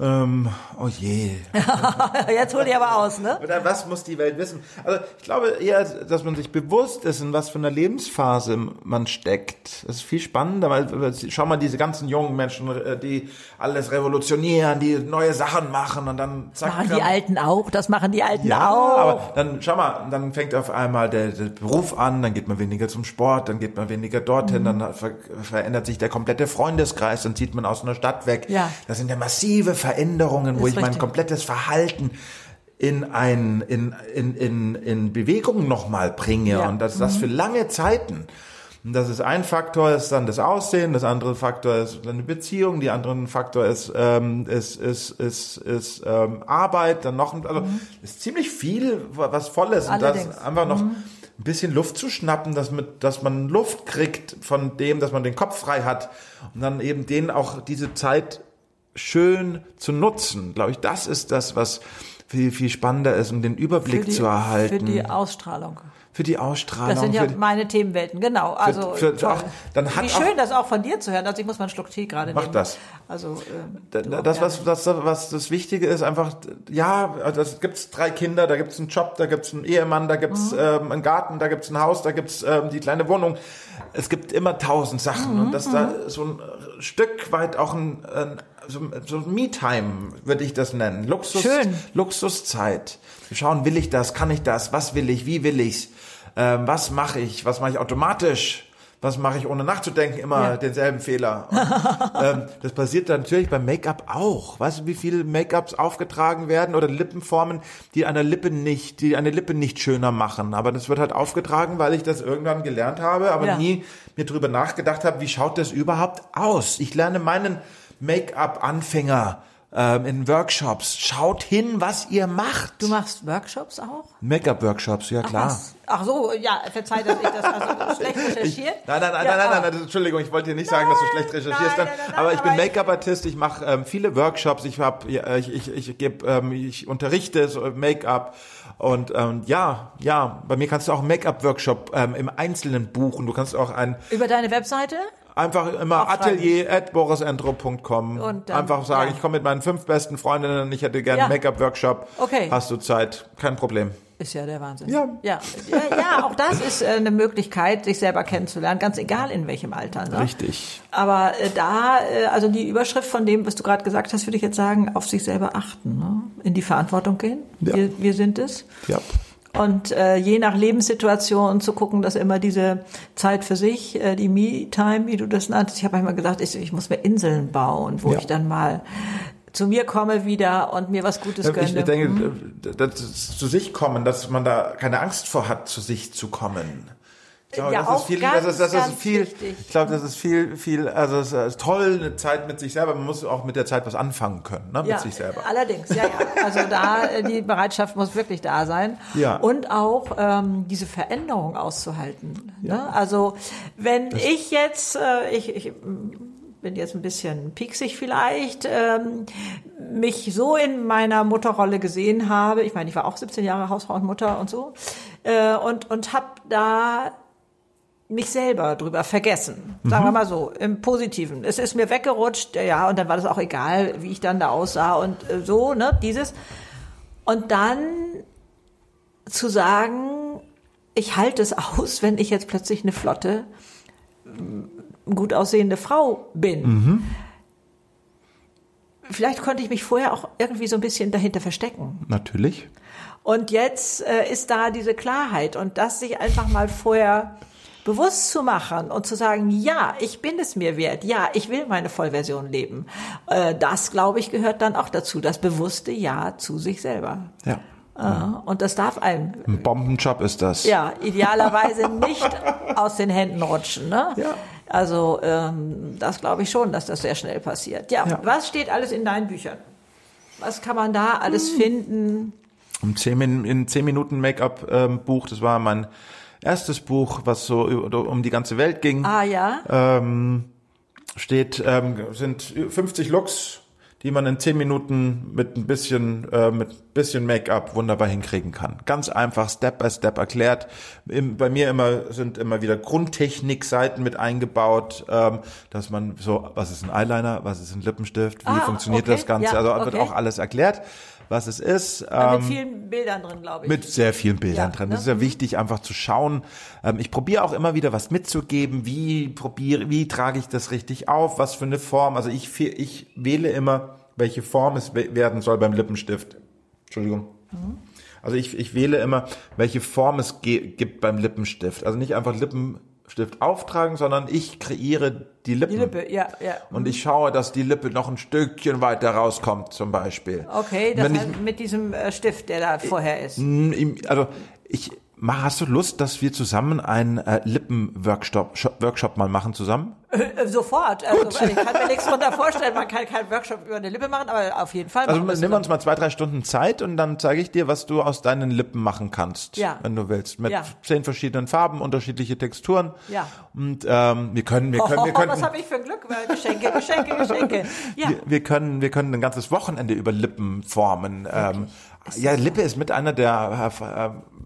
Ähm, oh je. (laughs) Jetzt hol ich aber aus, ne? Oder was muss die Welt wissen? Also ich glaube eher, dass man sich bewusst ist, in was für einer Lebensphase man steckt. Das ist viel spannender, weil schau mal diese ganzen jungen Menschen, äh, die alles revolutionieren, die neue Sachen machen und dann zack. Machen die Alten auch, das machen die Alten ja, auch. aber dann schau mal, dann fängt auf einmal der, der Beruf an, dann geht man weniger zum Sport, dann geht man weniger dorthin, mhm. dann ver verändert sich der komplette Freundeskreis, dann zieht man aus einer Stadt weg. Ja. Das sind ja massive Ver Veränderungen, wo ich richtig. mein komplettes Verhalten in ein in in in, in Bewegung nochmal bringe ja. und das das mhm. für lange Zeiten. Und das ist ein Faktor, ist dann das Aussehen, das andere Faktor ist eine Beziehung, die andere Faktor ist ähm, ist ist ist, ist ähm, Arbeit, dann noch also mhm. ist ziemlich viel was Volles und das einfach noch mhm. ein bisschen Luft zu schnappen, dass mit dass man Luft kriegt von dem, dass man den Kopf frei hat und dann eben den auch diese Zeit schön zu nutzen. Glaube ich, das ist das, was viel, viel spannender ist, um den Überblick die, zu erhalten. Für die Ausstrahlung. Für die Ausstrahlung. Das sind ja meine Themenwelten, genau. Also für, für, auch, dann hat Wie schön, das auch von dir zu hören. Also ich muss mal einen Schluck Tee gerade nehmen. Mach das. Also äh, das, was, das, was das Wichtige ist, einfach, ja, das gibt's drei Kinder, da gibt's einen Job, da gibt's einen Ehemann, da gibt's mhm. ähm, einen Garten, da gibt's ein Haus, da gibt's ähm, die kleine Wohnung. Es gibt immer tausend Sachen mhm. und dass da mhm. so ein Stück weit auch ein, ein so, so Me-Time würde ich das nennen. Luxus, Schön. Luxuszeit. Schauen, will ich das, kann ich das, was will ich, wie will ich's, ähm, was mache ich, was mache ich automatisch, was mache ich ohne nachzudenken, immer ja. denselben Fehler. Und, (laughs) ähm, das passiert natürlich beim Make-up auch. Weißt du, wie viele Make-ups aufgetragen werden oder Lippenformen, die eine Lippe nicht, die eine Lippe nicht schöner machen. Aber das wird halt aufgetragen, weil ich das irgendwann gelernt habe, aber ja. nie mir drüber nachgedacht habe, wie schaut das überhaupt aus? Ich lerne meinen Make-up-Anfänger ähm, in Workshops. Schaut hin, was ihr macht. Du machst Workshops auch? Make-up-Workshops, ja klar. Ach, Ach so, ja, verzeih, dass ich das also (laughs) schlecht recherchiert. Ich, nein, nein, nein, ja, nein, nein, nein, Entschuldigung, ich wollte dir nicht sagen, dass du schlecht recherchierst. Nein, nein, nein, aber ich bin Make-up-Artist, ich mache ähm, viele Workshops, ich hab, ich, ich, ich, geb, ähm, ich unterrichte so Make-up und ähm, ja, ja, bei mir kannst du auch einen Make-up-Workshop ähm, im Einzelnen buchen. Du kannst auch ein über deine Webseite Einfach immer atelier.borisendro.com. Einfach sagen, ja. ich komme mit meinen fünf besten Freundinnen, ich hätte gerne ja. einen Make-up-Workshop. Okay. Hast du Zeit? Kein Problem. Ist ja der Wahnsinn. Ja. Ja, ja auch das ist äh, eine Möglichkeit, sich selber kennenzulernen, ganz egal in welchem Alter. Ne? Richtig. Aber äh, da, äh, also die Überschrift von dem, was du gerade gesagt hast, würde ich jetzt sagen, auf sich selber achten, ne? in die Verantwortung gehen. Ja. Wir, wir sind es. Ja. Und äh, je nach Lebenssituation zu gucken, dass immer diese Zeit für sich, äh, die Me-Time, wie du das nanntest, ich habe einmal gedacht, ich, ich muss mir Inseln bauen, wo ja. ich dann mal zu mir komme wieder und mir was Gutes gönne. Ich denke, hm? das, zu sich kommen, dass man da keine Angst vor hat, zu sich zu kommen. Ich glaube, ja, das ist viel, ganz, das ist, das ist viel, wichtig. ich glaube, das ist viel, viel, also es ist toll, eine Zeit mit sich selber. Man muss auch mit der Zeit was anfangen können, ne, mit ja, sich selber. Allerdings, ja, ja. Also da, äh, die Bereitschaft muss wirklich da sein. Ja. Und auch, ähm, diese Veränderung auszuhalten. Ja. Ne? Also, wenn das ich jetzt, äh, ich, ich bin jetzt ein bisschen pieksig vielleicht, ähm, mich so in meiner Mutterrolle gesehen habe. Ich meine, ich war auch 17 Jahre Hausfrau und Mutter und so. Äh, und und habe da mich selber drüber vergessen. Sagen mhm. wir mal so, im Positiven. Es ist mir weggerutscht, ja, und dann war das auch egal, wie ich dann da aussah und äh, so, ne, dieses. Und dann zu sagen, ich halte es (laughs) aus, wenn ich jetzt plötzlich eine flotte, gut aussehende Frau bin. Mhm. Vielleicht konnte ich mich vorher auch irgendwie so ein bisschen dahinter verstecken. Natürlich. Und jetzt äh, ist da diese Klarheit und das sich einfach mal vorher bewusst zu machen und zu sagen, ja, ich bin es mir wert, ja, ich will meine Vollversion leben. Äh, das, glaube ich, gehört dann auch dazu, das bewusste Ja zu sich selber. Ja. Ja. Und das darf einem. Ein Bombenjob ist das. Ja, idealerweise nicht aus den Händen rutschen. Ne? Ja. Also ähm, das glaube ich schon, dass das sehr schnell passiert. Ja, ja, was steht alles in deinen Büchern? Was kann man da alles hm. finden? Im 10, in 10 Minuten Make-up-Buch, ähm, das war mein erstes Buch, was so um die ganze Welt ging. Ah ja. Ähm, steht, ähm, sind 50 Looks, die man in 10 Minuten mit ein bisschen, äh, mit bisschen Make-up wunderbar hinkriegen kann. Ganz einfach, Step by Step erklärt. Im, bei mir immer sind immer wieder Grundtechnik-Seiten mit eingebaut, ähm, dass man so, was ist ein Eyeliner, was ist ein Lippenstift, wie ah, funktioniert okay. das Ganze, ja, also okay. wird auch alles erklärt was es ist. Ähm, mit vielen Bildern drin, glaube ich. Mit sehr vielen Bildern ja, drin. Ne? Das ist ja mhm. wichtig, einfach zu schauen. Ähm, ich probiere auch immer wieder was mitzugeben. Wie probiere, wie trage ich das richtig auf? Was für eine Form? Also ich, ich wähle immer, welche Form es werden soll beim Lippenstift. Entschuldigung. Mhm. Also ich, ich wähle immer, welche Form es gibt beim Lippenstift. Also nicht einfach Lippen Stift auftragen, sondern ich kreiere die Lippen. Die Lippe, ja, ja. Und ich schaue, dass die Lippe noch ein Stückchen weiter rauskommt, zum Beispiel. Okay, das heißt ich, mit diesem äh, Stift, der da vorher ist. Also ich Hast du Lust, dass wir zusammen einen äh, Lippen-Workshop Workshop mal machen zusammen? Äh, äh sofort. Also, ich kann mir nichts drunter vorstellen. Man kann keinen Workshop über eine Lippe machen, aber auf jeden Fall. Also nehmen wir uns mal zwei, drei Stunden Zeit und dann zeige ich dir, was du aus deinen Lippen machen kannst, ja. wenn du willst. Mit ja. zehn verschiedenen Farben, unterschiedliche Texturen. Ja. Und ähm, wir können, wir können, wir können. was habe ich für ein Glück? Geschenke, Geschenke, Geschenke. (laughs) Ja. Wir, wir, können, wir können ein ganzes Wochenende über Lippen formen. Ähm, ja, Lippe ist mit einer der äh,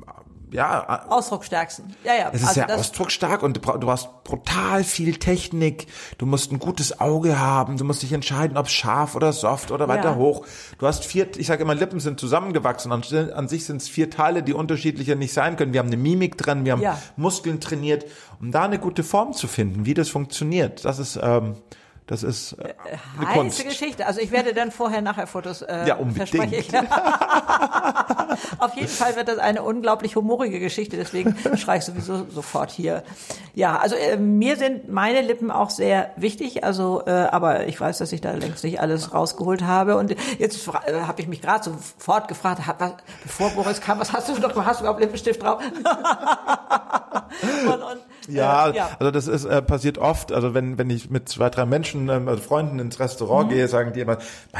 ja. Ausdrucksstärksten. Ja, ja. Es ist also sehr ausdrucksstark und du brauchst brutal viel Technik. Du musst ein gutes Auge haben. Du musst dich entscheiden, ob scharf oder soft oder weiter ja. hoch. Du hast vier, ich sage immer, Lippen sind zusammengewachsen. An, an sich sind es vier Teile, die unterschiedlicher nicht sein können. Wir haben eine Mimik drin, wir haben ja. Muskeln trainiert, um da eine gute Form zu finden, wie das funktioniert. Das ist, ähm, das ist äh, eine Heiße Kunst. Geschichte. Also ich werde dann vorher nachher Fotos äh, ja, unbedingt. Ich. (laughs) Auf jeden Fall wird das eine unglaublich humorige Geschichte, deswegen schreie ich sowieso sofort hier. Ja, also äh, mir sind meine Lippen auch sehr wichtig, also äh, aber ich weiß, dass ich da längst nicht alles rausgeholt habe und jetzt äh, habe ich mich gerade sofort gefragt, hab, was, bevor Boris kam, was hast du noch, hast du überhaupt Lippenstift drauf? (laughs) und, und, ja, äh, ja, also das ist äh, passiert oft, also wenn wenn ich mit zwei, drei Menschen Menschen, also Freunden ins Restaurant mhm. gehe, sagen die immer,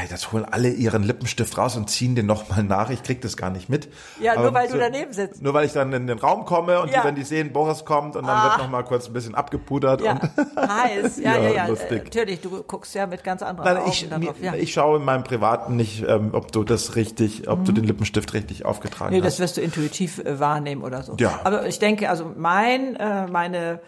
das holen alle ihren Lippenstift raus und ziehen den nochmal nach. Ich krieg das gar nicht mit. Ja, Aber nur weil so, du daneben sitzt. Nur weil ich dann in den Raum komme und ja. die, wenn die sehen, Boris kommt und dann ah. wird nochmal kurz ein bisschen abgepudert. Ja, (laughs) heiß. Ja, ja, ja. Lustig. Äh, natürlich, du guckst ja mit ganz anderen Nein, ich, darauf. Ja. Ich schaue in meinem Privaten nicht, ähm, ob du das richtig, ob mhm. du den Lippenstift richtig aufgetragen nee, hast. Nee, das wirst du intuitiv äh, wahrnehmen oder so. Ja. Aber ich denke, also mein, äh, meine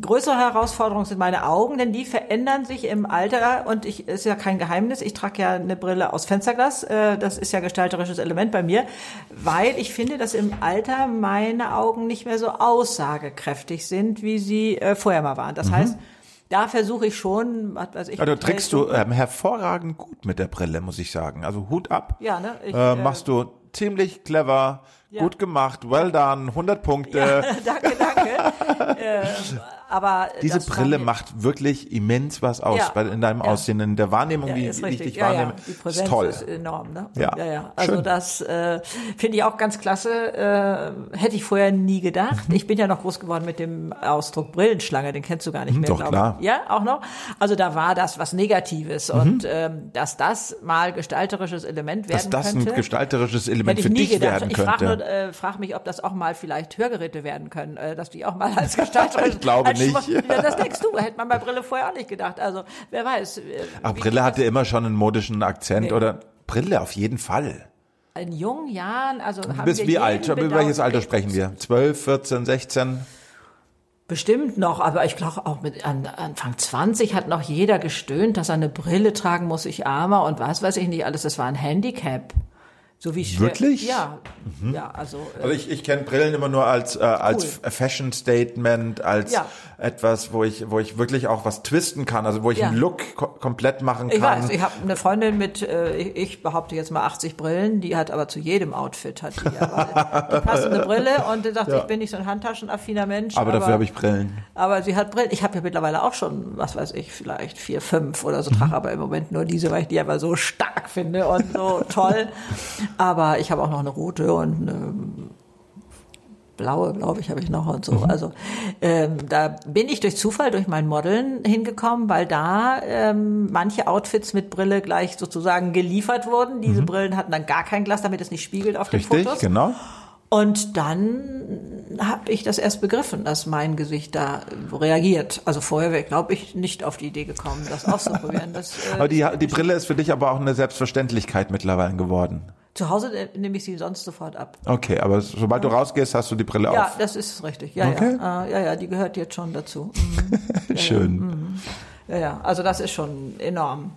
Größere Herausforderung sind meine Augen, denn die verändern sich im Alter und ich ist ja kein Geheimnis. Ich trage ja eine Brille aus Fensterglas. Äh, das ist ja gestalterisches Element bei mir, weil ich finde, dass im Alter meine Augen nicht mehr so aussagekräftig sind, wie sie äh, vorher mal waren. Das mhm. heißt, da versuche ich schon, was weiß ich. Also trickst du ähm, hervorragend gut mit der Brille, muss ich sagen. Also Hut ab. Ja, ne? Ich, äh, machst du ziemlich clever Ja. Gut gemacht, well done, 100 Punkte. Ja, (laughs) danke, danke. (laughs) äh, aber diese Brille macht wirklich immens was aus ja, bei, in deinem ja. Aussehen, in der Wahrnehmung, ja, wie, wie ich dich wahrnehme. Die Präsenz ist toll. ist enorm. Ne? Ja, ja, ja. Also Schön. das äh, finde ich auch ganz klasse. Äh, hätte ich vorher nie gedacht. Mhm. Ich bin ja noch groß geworden mit dem Ausdruck Brillenschlange, den kennst du gar nicht mhm, mehr. Doch klar. Ja, auch noch. Also da war das was Negatives mhm. und ähm, dass das mal gestalterisches Element werden dass das könnte, ein gestalterische Element für dich gedacht. werden könnte. Ich frage äh, frag mich, ob das auch mal vielleicht Hörgeräte werden können, äh, dass die auch mal als gestalterisch. (laughs) ich glaube nicht nicht. Ja, das denkst du, hätte man bei Brille vorher auch nicht gedacht. Also, wer weiß. Äh, Ach, Brille hatte immer schon einen modischen Akzent nee. oder Brille auf jeden Fall. In jungen Jahren, also haben Bis wie alt? Über welches Alter sprechen wir? 12, 14, 16? Bestimmt noch, aber ich glaube auch mit Anfang 20 hat noch jeder gestöhnt, dass er eine Brille tragen muss, ich armer und was weiß ich nicht alles. Das war ein Handicap. So wie Wirklich? Ja, mhm. ja, also. Äh, also ich, ich kenne Brillen immer nur als äh, als cool. Fashion Statement, als ja. etwas, wo ich wo ich wirklich auch was twisten kann, also wo ich ja. einen Look ko komplett machen kann. Ich weiß, ich habe eine Freundin mit, äh, ich, ich behaupte jetzt mal 80 Brillen, die hat aber zu jedem Outfit hat die, aber, (laughs) die passende Brille und die sagt, ja. ich bin nicht so ein handtaschenaffiner Mensch. Aber, aber dafür habe ich Brillen. Aber sie hat Brillen. Ich habe ja mittlerweile auch schon, was weiß ich, vielleicht vier, fünf oder so, mhm. trage aber im Moment nur diese, weil ich die aber so stark finde und so (laughs) toll. Aber ich habe auch noch eine rote und eine blaue, glaube ich, habe ich noch und so. Mhm. Also ähm, da bin ich durch Zufall, durch mein Modeln hingekommen, weil da ähm, manche Outfits mit Brille gleich sozusagen geliefert wurden. Diese mhm. Brillen hatten dann gar kein Glas, damit es nicht spiegelt auf Richtig, den Fotos. genau. Und dann habe ich das erst begriffen, dass mein Gesicht da reagiert. Also vorher wäre, glaube ich, nicht auf die Idee gekommen, das (laughs) auszuprobieren. Das, äh, aber die, die Brille ist für dich aber auch eine Selbstverständlichkeit mittlerweile geworden. Zu Hause nehme ich sie sonst sofort ab. Okay, aber sobald du rausgehst, hast du die Brille ja, auf. Ja, das ist richtig. Ja, okay. ja. Uh, ja, ja, die gehört jetzt schon dazu. Mhm. (laughs) Schön. Ja, mhm. ja, ja, also das ist schon enorm.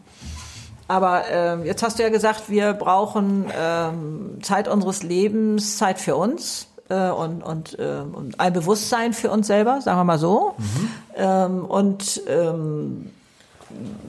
Aber ähm, jetzt hast du ja gesagt, wir brauchen ähm, Zeit unseres Lebens, Zeit für uns äh, und, und, äh, und ein Bewusstsein für uns selber, sagen wir mal so. Mhm. Ähm, und ähm,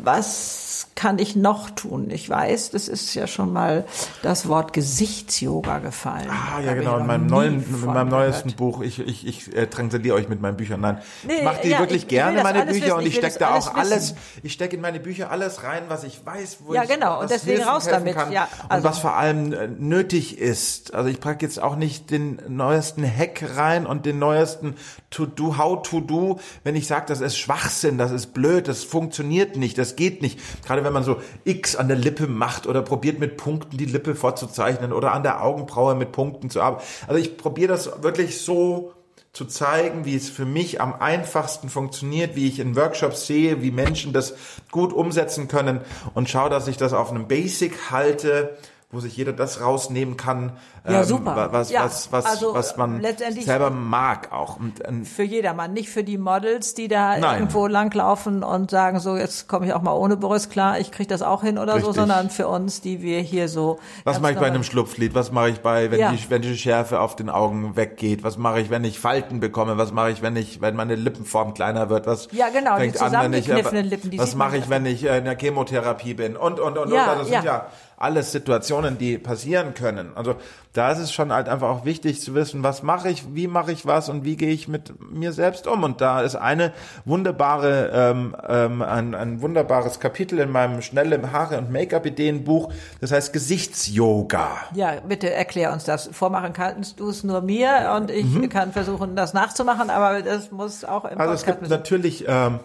was kann ich noch tun? Ich weiß, das ist ja schon mal das Wort Gesichtsyoga gefallen. Ah, ja, genau. In meinem neuen, in meinem neuesten Buch, ich, ich, ich äh, drangsaliere euch mit meinen Büchern. Nein, nee, ich mache die ja, wirklich ich, gerne, meine Bücher, wissen. und ich, ich stecke da auch alles, ich stecke in meine Bücher alles rein, was ich weiß, wo ja, ich genau. und deswegen raus damit. Kann ja, also. Und was vor allem äh, nötig ist. Also ich packe jetzt auch nicht den neuesten Hack rein und den neuesten To-Do, How-to-Do, wenn ich sage, das ist Schwachsinn, das ist blöd, das funktioniert nicht, das geht nicht. Gerade wenn man so X an der Lippe macht oder probiert mit Punkten die Lippe vorzuzeichnen oder an der Augenbraue mit Punkten zu arbeiten. Also ich probiere das wirklich so zu zeigen, wie es für mich am einfachsten funktioniert, wie ich in Workshops sehe, wie Menschen das gut umsetzen können und schaue, dass ich das auf einem Basic halte, wo sich jeder das rausnehmen kann, ja, ähm, super. was, ja, was, was, also was man selber mag auch. Und, und, für jedermann, nicht für die Models, die da nein. irgendwo langlaufen und sagen, so jetzt komme ich auch mal ohne Brust klar, ich kriege das auch hin oder Richtig. so, sondern für uns, die wir hier so. Was mache ich bei einem Schlupflied? Was mache ich bei, wenn, ja. die, wenn die Schärfe auf den Augen weggeht? Was mache ich, wenn ich Falten bekomme? Was mache ich, wenn ich, wenn meine Lippenform kleiner wird? Was ja, genau, fängt die an, wenn ich, Lippen, die Was mache ich, wenn ich in der Chemotherapie bin? Und, und, und, und. Das ja. Alles Situationen, die passieren können. Also da ist es schon halt einfach auch wichtig zu wissen, was mache ich, wie mache ich was und wie gehe ich mit mir selbst um. Und da ist eine wunderbare, ähm, ähm, ein, ein wunderbares Kapitel in meinem schnelle Haare und Make-up-Ideen-Buch. Das heißt Gesichtsyoga. Ja, bitte erklär uns das. Vormachen kannst du es nur mir und ich mhm. kann versuchen, das nachzumachen, aber das muss auch im Also es gibt natürlich ähm,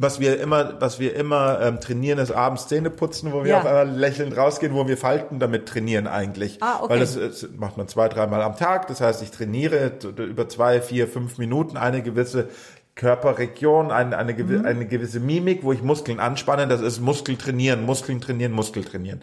was wir immer, was wir immer ähm, trainieren, ist abends Zähne putzen, wo wir ja. auf einmal lächelnd rausgehen, wo wir Falten damit trainieren eigentlich. Ah, okay. Weil das, das macht man zwei, dreimal am Tag. Das heißt, ich trainiere über zwei, vier, fünf Minuten eine gewisse Körperregion, eine, eine, mhm. eine gewisse Mimik, wo ich Muskeln anspanne. Das ist Muskel trainieren, Muskeln trainieren, Muskel trainieren.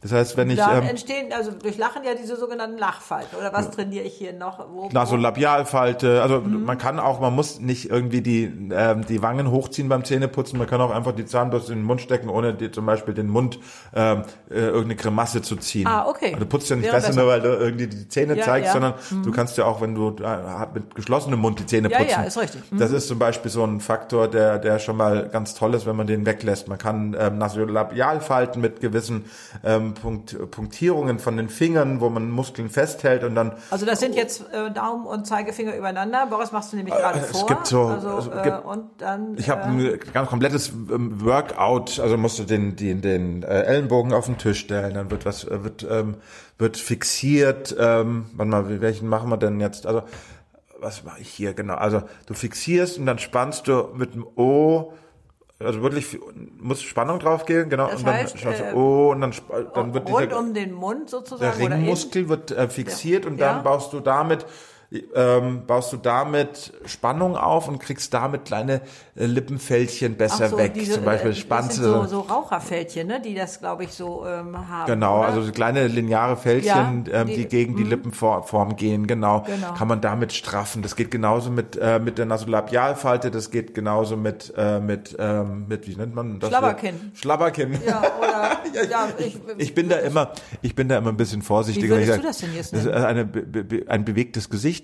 Das heißt, wenn ich. Da ähm, entstehen also durch Lachen ja diese sogenannten Lachfalten. Oder was trainiere ich hier noch? Wo, Na, so Labialfalte. Also mhm. man kann auch, man muss nicht irgendwie die, ähm, die Wangen hochziehen beim Zähneputzen. Man kann auch einfach die Zahnbürste in den Mund stecken, ohne die, zum Beispiel den Mund ähm, äh, irgendeine Grimasse zu ziehen. Ah, okay. Also du putzt ja nicht besser, nur weil du irgendwie die Zähne ja, zeigst, ja. sondern mhm. du kannst ja auch, wenn du äh, mit geschlossenem Mund die Zähne putzen. Ja, ja, ist richtig. Mhm. Das ist zum Beispiel so ein Faktor, der, der schon mal ganz toll ist, wenn man den weglässt. Man kann ähm, Nasolabialfalten mit gewissen ähm, ähm, Punkt, Punktierungen von den Fingern, wo man Muskeln festhält und dann. Also das sind jetzt äh, Daumen und Zeigefinger übereinander. Boris machst du nämlich äh, gerade vor. Es gibt so. Also, äh, gibt, und dann. Ich habe äh, ein ganz komplettes ähm, Workout. Also musst du den den den äh, Ellenbogen auf den Tisch stellen, dann wird was äh, wird ähm, wird fixiert. Ähm, warte mal, welchen machen wir denn jetzt? Also was mache ich hier genau? Also du fixierst und dann spannst du mit dem O also wirklich muss Spannung drauf gehen, genau. Das und dann heißt, schaust du, äh, oh, und dann, dann wird rund dieser, um den Mund sozusagen. der Ringmuskel wird äh, fixiert Ja. und dann Ja. baust du damit ähm, baust du damit Spannung auf und kriegst damit kleine äh, Lippenfältchen besser so, weg. diese, Zum Beispiel äh, spannst so, so Raucherfältchen, ne, die das, glaube ich, so ähm, haben. Genau, oder? also so kleine lineare Fältchen, Ja, ähm, die, die- gegen die Lippenform gehen, genau. Genau. Kann man damit straffen. Das geht genauso mit äh, mit der Nasolabialfalte, das geht genauso mit äh, mit ähm, mit wie nennt man das? Schlabberkinn. Schlabberkinn. Ja, oder, (laughs) ja, ich, Ich bin da immer, ich bin da immer ein bisschen vorsichtiger. Wie würdest Ich du das denn jetzt Das ist nennen? eine, ein bewegtes Gesicht.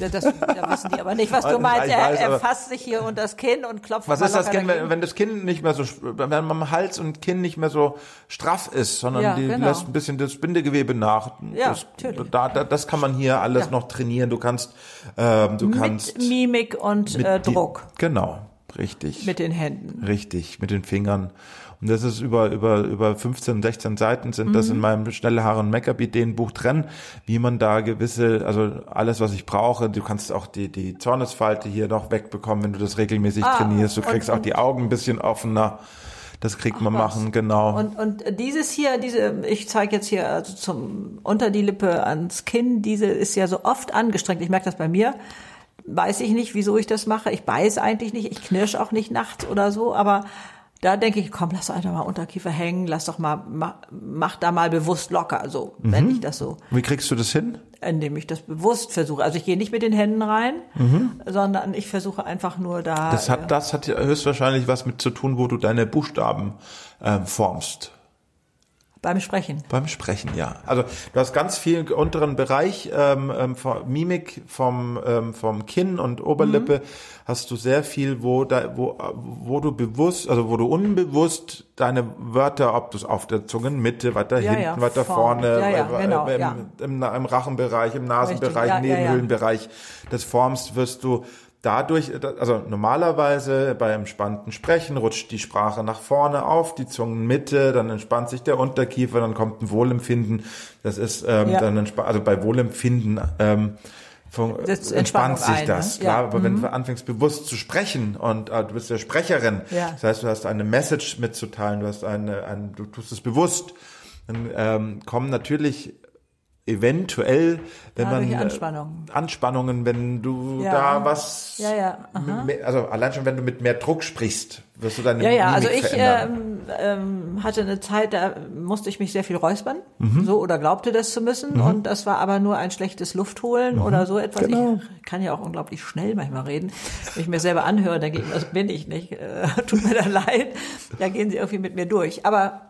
Das, das, da wissen die aber nicht, was (laughs) du meinst. Er, weiß, er fasst sich hier unter das Kinn und klopft Was ist das Kinn, wenn, wenn das Kinn nicht mehr so, wenn man Hals und Kinn nicht mehr so straff ist, sondern Ja, die genau. lässt ein bisschen das Bindegewebe nach. Ja, das, natürlich. Da, da, das kann man hier alles Ja. noch trainieren. Du kannst, ähm, du kannst Mit Mimik und äh, die- Druck Genau, richtig. mit den Händen. Richtig, mit den Fingern. Und das ist über, über, über 15, 16 Seiten sind das Mhm. in meinem Schnelle Haare und Make-up-Ideen-Buch drin, wie man da gewisse, also alles, was ich brauche, du kannst auch die, die Zornesfalte hier noch wegbekommen, wenn du das regelmäßig Ah, trainierst. Du kriegst auch die Augen ein bisschen offener. Das kriegt man was. machen, genau. Und, und dieses hier, diese, ich zeige jetzt hier also zum unter die Lippe ans Kinn, diese ist ja so oft angestrengt. Ich merke das bei mir. Weiß ich nicht, wieso ich das mache. Ich beiß eigentlich nicht, ich knirsch auch nicht nachts oder so, aber da denke ich, komm, lass doch einfach mal Unterkiefer hängen, lass doch mal, mach, mach da mal bewusst locker, so, Mhm. wenn ich das so, Wie kriegst du das hin? indem ich das bewusst versuche. Also ich gehe nicht mit den Händen rein, sondern ich versuche einfach nur da. Mhm. Das äh, hat, das hat höchstwahrscheinlich was mit zu tun, wo du deine Buchstaben ähm, formst. Beim Sprechen. Beim Sprechen, ja. Also du hast ganz viel unteren Bereich, ähm, ähm, von Mimik vom, ähm, vom Kinn und Oberlippe, hast du sehr viel, wo, da, wo, wo du bewusst, also wo du unbewusst deine Wörter, ob du es auf der Zungenmitte, weiter Ja, hinten, ja, weiter vorne. vorne, Ja, äh, genau, im, ja. im, im Rachenbereich, im Nasenbereich, Richtig. Nebenhöhlenbereich des formst, wirst du dadurch, also normalerweise bei entspannten Sprechen rutscht die Sprache nach vorne auf, die Zungenmitte, dann entspannt sich der Unterkiefer, dann kommt ein Wohlempfinden. Das ist ähm, Ja. dann also bei Wohlempfinden ähm, von, entspannt sich ein, ne? das. Ja. Klar, aber wenn du anfängst bewusst zu sprechen und äh, du bist ja Sprecherin, Ja. das heißt, du hast eine Message mitzuteilen, du hast eine, ein, du tust es bewusst, dann ähm, kommen natürlich eventuell, wenn Dadurch man äh, Anspannungen. Anspannungen, wenn du Ja. da was, Ja, ja, mehr, also allein schon, wenn du mit mehr Druck sprichst, wirst du deine Ja, ja, Mimik also ich ähm, ähm, hatte eine Zeit, da musste ich mich sehr viel räuspern, Mhm. so oder glaubte das zu müssen. Und das war aber nur ein schlechtes Luftholen oder so etwas. Genau. Ich kann ja auch unglaublich schnell manchmal reden. Wenn ich mir selber anhöre, denke ich, das bin ich nicht. Äh, (laughs) tut mir dann leid. Da gehen sie irgendwie mit mir durch. Aber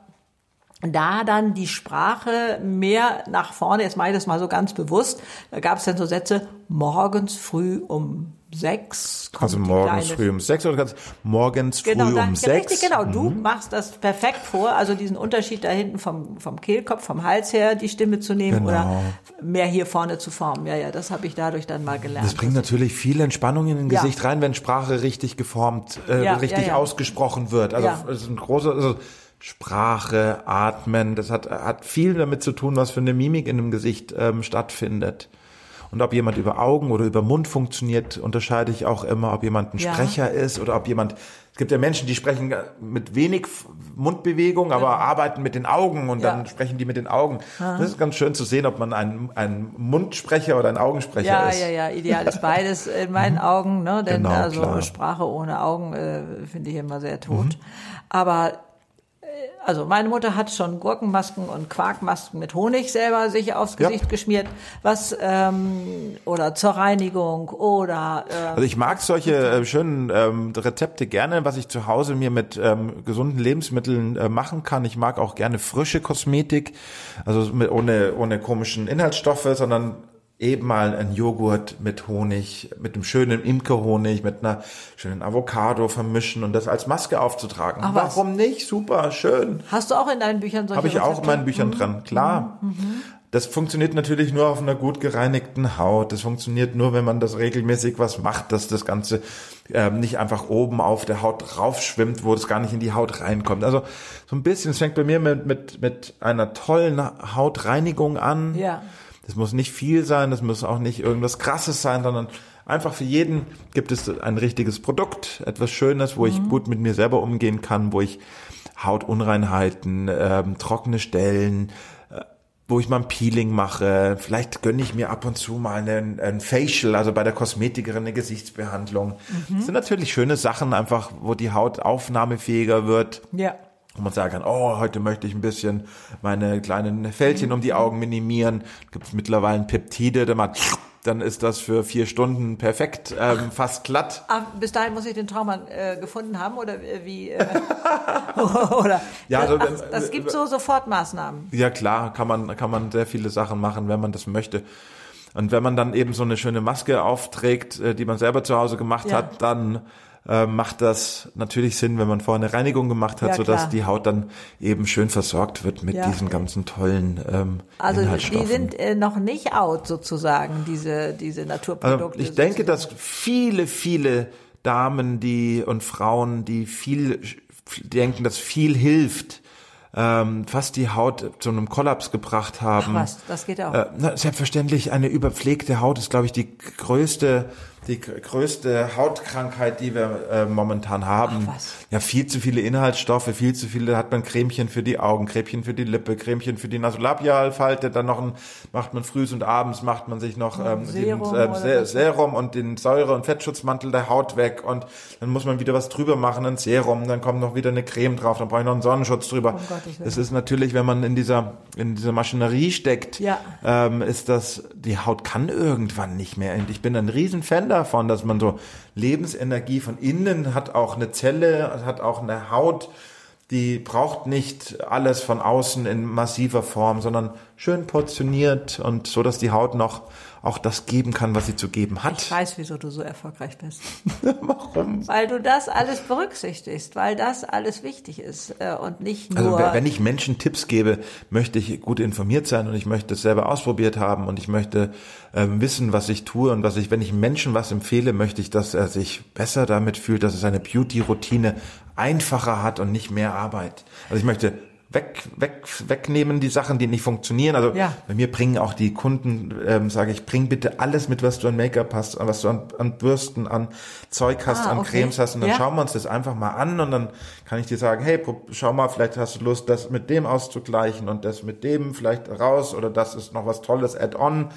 da dann die Sprache mehr nach vorne, jetzt mache ich das mal so ganz bewusst, da gab es dann so Sätze, morgens früh um sechs. Also morgens früh um sechs oder ganz morgens früh Genau, um sechs. richtig, genau. Du machst das perfekt vor, also diesen Unterschied da hinten vom, vom Kehlkopf, vom Hals her, die Stimme zu nehmen Genau. oder mehr hier vorne zu formen. Ja, ja, das habe ich dadurch dann mal gelernt. Das bringt natürlich viel Entspannung in den Ja. Gesicht rein, wenn Sprache richtig geformt, äh, Ja, richtig ja, ausgesprochen wird. Also es ist ein großer, also Sprache, Atmen, das hat, hat viel damit zu tun, was für eine Mimik in dem Gesicht ähm, stattfindet. Und ob jemand über Augen oder über Mund funktioniert, unterscheide ich auch immer, ob jemand ein Ja. Sprecher ist oder ob jemand, es gibt ja Menschen, die sprechen mit wenig Mundbewegung, aber arbeiten mit den Augen und Ja. dann sprechen die mit den Augen. Das ist ganz schön zu sehen, ob man ein, ein Mundsprecher oder ein Augensprecher ja, ist. ja, ja, ideal ist beides in meinen Augen, ne? Denn Genau, also klar. Sprache ohne Augen äh, finde ich immer sehr tot. Mhm. Aber also meine Mutter hat schon Gurkenmasken und Quarkmasken mit Honig selber sich aufs Ja. Gesicht geschmiert, was ähm, oder zur Reinigung oder äh, Also ich mag solche (laughs) äh, schönen ähm, Rezepte gerne, was ich zu Hause mir mit ähm, gesunden Lebensmitteln äh, machen kann. Ich mag auch gerne frische Kosmetik, also mit, ohne ohne komischen Inhaltsstoffe, sondern eben mal ein Joghurt mit Honig, mit einem schönen Imkerhonig, mit einer schönen Avocado vermischen und das als Maske aufzutragen. Ach, Warum was? nicht? Super, schön. Hast du auch in deinen Büchern solche Habe ich auch in meinen Büchern mhm. dran, klar. Mhm. Das funktioniert natürlich nur auf einer gut gereinigten Haut. Das funktioniert nur, wenn man das regelmäßig was macht, dass das Ganze ähm, nicht einfach oben auf der Haut raufschwimmt, wo es gar nicht in die Haut reinkommt. Also so ein bisschen, es fängt bei mir mit, mit, mit einer tollen Hautreinigung an. Ja das muss nicht viel sein, das muss auch nicht irgendwas Krasses sein, sondern einfach für jeden gibt es ein richtiges Produkt, etwas Schönes, wo mhm. ich gut mit mir selber umgehen kann, wo ich Hautunreinheiten, ähm, trockene Stellen, äh, wo ich mal ein Peeling mache. Vielleicht gönne ich mir ab und zu mal einen, ein Facial, also bei der Kosmetikerin eine Gesichtsbehandlung. Mhm. Das sind natürlich schöne Sachen, einfach, wo die Haut aufnahmefähiger wird. Ja wo man sagen kann, oh, heute möchte ich ein bisschen meine kleinen Fältchen um die. Augen minimieren. Gibt es mittlerweile Peptide, dann, dann ist das für vier Stunden perfekt, ähm, fast glatt. Ach, bis dahin muss ich den Traummann äh, gefunden haben oder wie? Äh, (laughs) (laughs) oder? Ja, also, Ach, das gibt so Sofortmaßnahmen. Ja klar, kann man kann man sehr viele Sachen machen, wenn man das möchte. Und wenn man dann eben so eine schöne Maske aufträgt, äh, die man selber zu Hause gemacht ja. hat, dann äh, macht das natürlich Sinn, wenn man vorher eine Reinigung gemacht hat, ja, sodass die Haut dann eben schön versorgt wird mit ja. diesen ganzen tollen ähm, Also die sind äh, noch nicht out sozusagen, diese, diese Naturprodukte. Also ich denke, dass viele, viele Damen die und Frauen, die viel denken, dass viel hilft, ähm, fast die Haut zu einem Kollaps gebracht haben. Ach was, das geht auch. Äh, selbstverständlich, eine überpflegte Haut ist, glaube ich, die größte die größte Hautkrankheit, die wir äh, momentan haben. Ach, ja, viel zu viele Inhaltsstoffe, viel zu viele, hat man Cremchen für die Augen, Cremchen für die Lippe, Cremchen für die Nasolabialfalte, dann noch ein, macht man frühs und abends macht man sich noch ähm, Serum, den, äh, Serum und den Säure- und Fettschutzmantel der Haut weg und dann muss man wieder was drüber machen, ein Serum, dann kommt noch wieder eine Creme drauf, dann brauche ich noch einen Sonnenschutz drüber. Oh Gott, das ist natürlich, wenn man in dieser, in dieser Maschinerie steckt, ja. ähm, ist das, die Haut kann irgendwann nicht mehr. Und ich bin ein Riesenfan davon, dass man so Lebensenergie von innen hat, auch eine Zelle, hat auch eine Haut, die braucht nicht alles von außen in massiver Form, sondern schön portioniert und so, dass die Haut noch auch das geben kann, was sie zu geben hat. Ich weiß, wieso du so erfolgreich bist. (laughs) Warum? Weil du das alles berücksichtigst, weil das alles wichtig ist äh, und nicht also, nur. Also wenn ich Menschen Tipps gebe, möchte ich gut informiert sein und ich möchte es selber ausprobiert haben und ich möchte ähm, wissen, was ich tue und was ich, wenn ich Menschen was empfehle, möchte ich, dass er sich besser damit fühlt, dass er seine Beauty-Routine einfacher hat und nicht mehr Arbeit. Also ich möchte weg, weg, wegnehmen, die Sachen, die nicht funktionieren. Also ja. bei mir bringen auch die Kunden, ähm, sage ich, bring bitte alles mit, was du an Make-up hast, was du an, an Bürsten, an Zeug hast, ah, an okay. Cremes hast und dann ja. schauen wir uns das einfach mal an und dann kann ich dir sagen, hey, schau mal, vielleicht hast du Lust, das mit dem auszugleichen und das mit dem vielleicht raus oder das ist noch was Tolles Add-on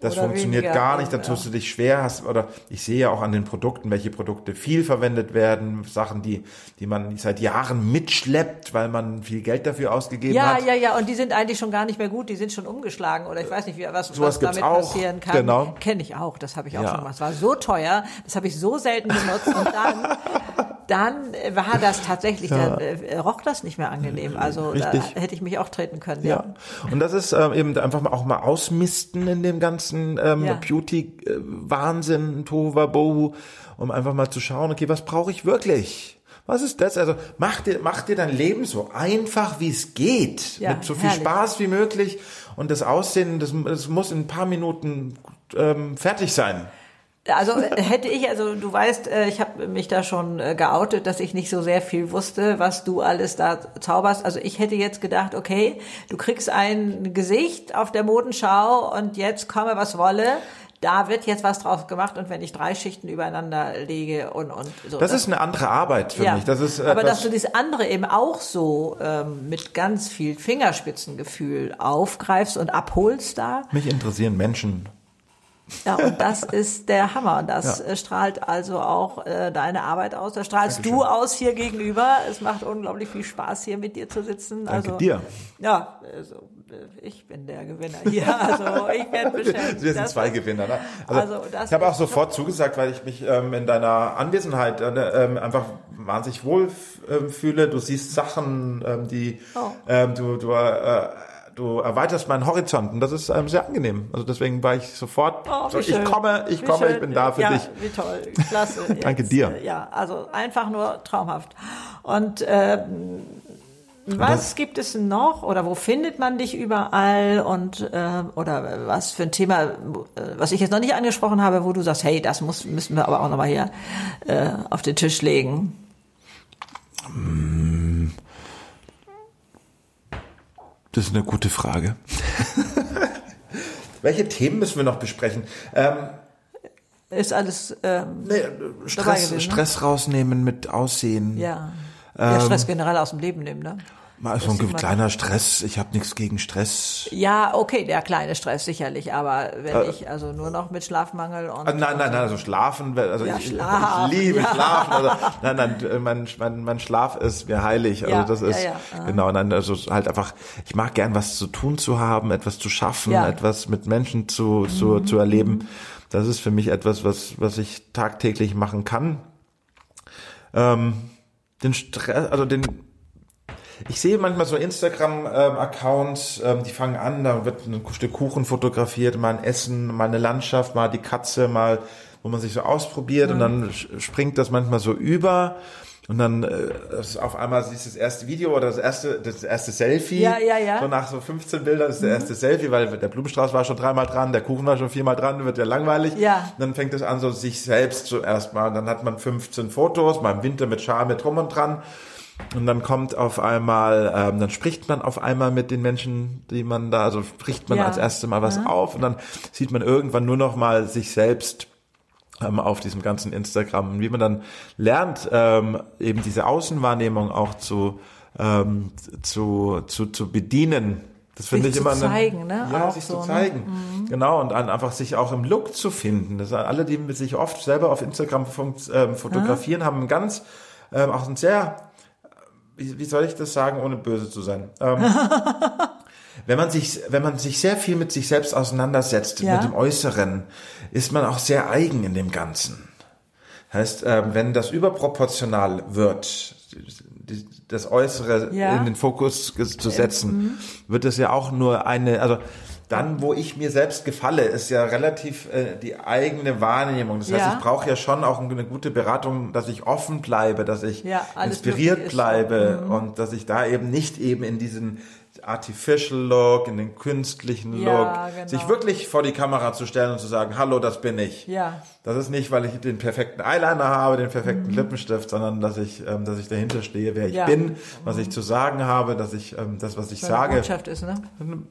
das oder funktioniert gar nicht, dann tust du dich schwer, hast, oder ich sehe ja auch an den Produkten, welche Produkte viel verwendet werden, Sachen, die, die man seit Jahren mitschleppt, weil man viel Geld dafür ausgegeben ja, hat. Ja, ja, ja, und die sind eigentlich schon gar nicht mehr gut, die sind schon umgeschlagen, oder ich weiß nicht, wie, was, so was damit auch. passieren kann. Genau. Kenne ich auch, das habe ich auch ja. schon gemacht. Es war so teuer, das habe ich so selten benutzt und dann dann war das tatsächlich, ja. dann äh, roch das nicht mehr angenehm. Also Richtig. da hätte ich mich auch treten können. Ja. ja. Und das ist ähm, eben einfach mal auch mal ausmisten in dem ganzen ähm, ja. Beauty-Wahnsinn, Tohuwabohu, um einfach mal zu schauen, okay, was brauche ich wirklich? Was ist das? Also mach dir, mach dir dein Leben so einfach, wie es geht. Ja, mit so viel herrlich. Spaß wie möglich. Und das Aussehen, das, das muss in ein paar Minuten ähm, fertig sein. Also hätte ich, also du weißt, äh, ich habe mich da schon äh, geoutet, dass ich nicht so sehr viel wusste, was du alles da zauberst. Also ich hätte jetzt gedacht, okay, du kriegst ein Gesicht auf der Modenschau und jetzt komme was wolle. Da wird jetzt was drauf gemacht und wenn ich drei Schichten übereinander lege und und so. Das, das ist eine andere Arbeit für ja, mich. Das ist aber dass du das andere eben auch so ähm, mit ganz viel Fingerspitzengefühl aufgreifst und abholst da. Mich interessieren Menschen ja, und das ist der Hammer. Und das ja. Äh, strahlt also auch äh, deine Arbeit aus. Da strahlst Dankeschön. du aus hier gegenüber. Es macht unglaublich viel Spaß, hier mit dir zu sitzen. Danke also, dir. Ja, also, äh, ich bin der Gewinner hier. (laughs) Also ich werde beschäftigt. Wir sind zwei Gewinner. Ne? Also, also ich habe auch sofort zugesagt, weil ich mich ähm, in deiner Anwesenheit äh, ähm, einfach wahnsinnig wohl äh, fühle. Du siehst Sachen, ähm, die oh. ähm, du, du äh, du erweiterst meinen Horizont und das ist ähm, sehr angenehm. Also deswegen war ich sofort, oh, so, ich komme, ich wie komme, schön. ich bin da für ja, dich. Wie toll, klasse. (laughs) Danke dir. Ja, also einfach nur traumhaft. Und ähm, was gibt es noch oder wo findet man dich überall und äh, oder was für ein Thema, äh, was ich jetzt noch nicht angesprochen habe, wo du sagst, hey, das muss, müssen wir aber auch nochmal hier äh, auf den Tisch legen? Das ist eine gute Frage. (laughs) Welche Themen müssen wir noch besprechen? Ähm, ist alles ähm, nee, Stress, gewesen, ne? Stress rausnehmen mit Aussehen. Ja. ja Stress generell aus dem Leben nehmen, ne? Mal so ein kleiner Stress. Ich habe nichts gegen Stress. Ja, okay, der kleine Stress sicherlich. Aber wenn äh, ich also nur noch mit Schlafmangel und nein, nein, nein, also schlafen. Also ja, ich, Schlaf, ich liebe ja. Schlafen. Also, nein, nein, mein, mein, mein Schlaf ist mir heilig. Also ja, das ist ja, genau. Nein, also halt einfach. Ich mag gern was zu tun zu haben, etwas zu schaffen, etwas mit Menschen zu zu, mhm. zu erleben. Das ist für mich etwas, was was ich tagtäglich machen kann. Ähm, den Stress, also den ich sehe manchmal so Instagram-Accounts, ähm, die fangen an, da wird ein Stück Kuchen fotografiert, mal ein Essen, mal eine Landschaft, mal die Katze, mal, wo man sich so ausprobiert mhm. und dann springt das manchmal so über. Und dann äh, auf einmal siehst du das erste Video oder das erste, das erste Selfie. Ja, ja, ja. So nach so 15 Bildern ist der mhm. erste Selfie, weil der Blumenstrauß war schon dreimal dran, der Kuchen war schon viermal dran, wird ja langweilig. Ja. Und dann fängt es an, so sich selbst zuerst mal. Dann hat man 15 Fotos, mal im Winter mit Schal, mit drum und dran. Und dann kommt auf einmal, ähm, dann spricht man auf einmal mit den Menschen, die man da, also spricht man ja. als erstes Mal was ja. auf und dann sieht man irgendwann nur noch mal sich selbst ähm, auf diesem ganzen Instagram. Und wie man dann lernt, ähm, eben diese Außenwahrnehmung auch zu, ähm, zu, zu, zu bedienen. Das finde ich immer zu zeigen, ne? Ja, auch sich so, zu zeigen. Ne? Mhm. Genau, und einfach sich auch im Look zu finden. Das sind alle, die sich oft selber auf Instagram ähm, fotografieren, mhm. haben ganz, ähm, auch ein sehr wie, wie soll ich das sagen, ohne böse zu sein? Ähm, (laughs) wenn man sich, wenn man sich sehr viel mit sich selbst auseinandersetzt, ja. mit dem Äußeren, ist man auch sehr eigen in dem Ganzen. Heißt, ähm, wenn das überproportional wird, das Äußere ja. in den Fokus zu setzen, mhm. wird es ja auch nur eine, also dann, wo ich mir selbst gefalle, ist ja relativ äh, die eigene Wahrnehmung. Das heißt, ja. ich brauche ja schon auch eine gute Beratung, dass ich offen bleibe, dass ich ja, inspiriert bleibe mhm. und dass ich da eben nicht eben in diesen Artificial Look, in den künstlichen Look, ja, genau. sich wirklich vor die Kamera zu stellen und zu sagen, hallo, das bin ich. Ja. Das ist nicht, weil ich den perfekten Eyeliner habe, den perfekten mhm. Lippenstift, sondern dass ich, ähm, dass ich dahinter stehe, wer ich ja. bin, was ich zu sagen habe, dass ich ähm, das, was ich Weil sage. Eine Botschaft ist, ne?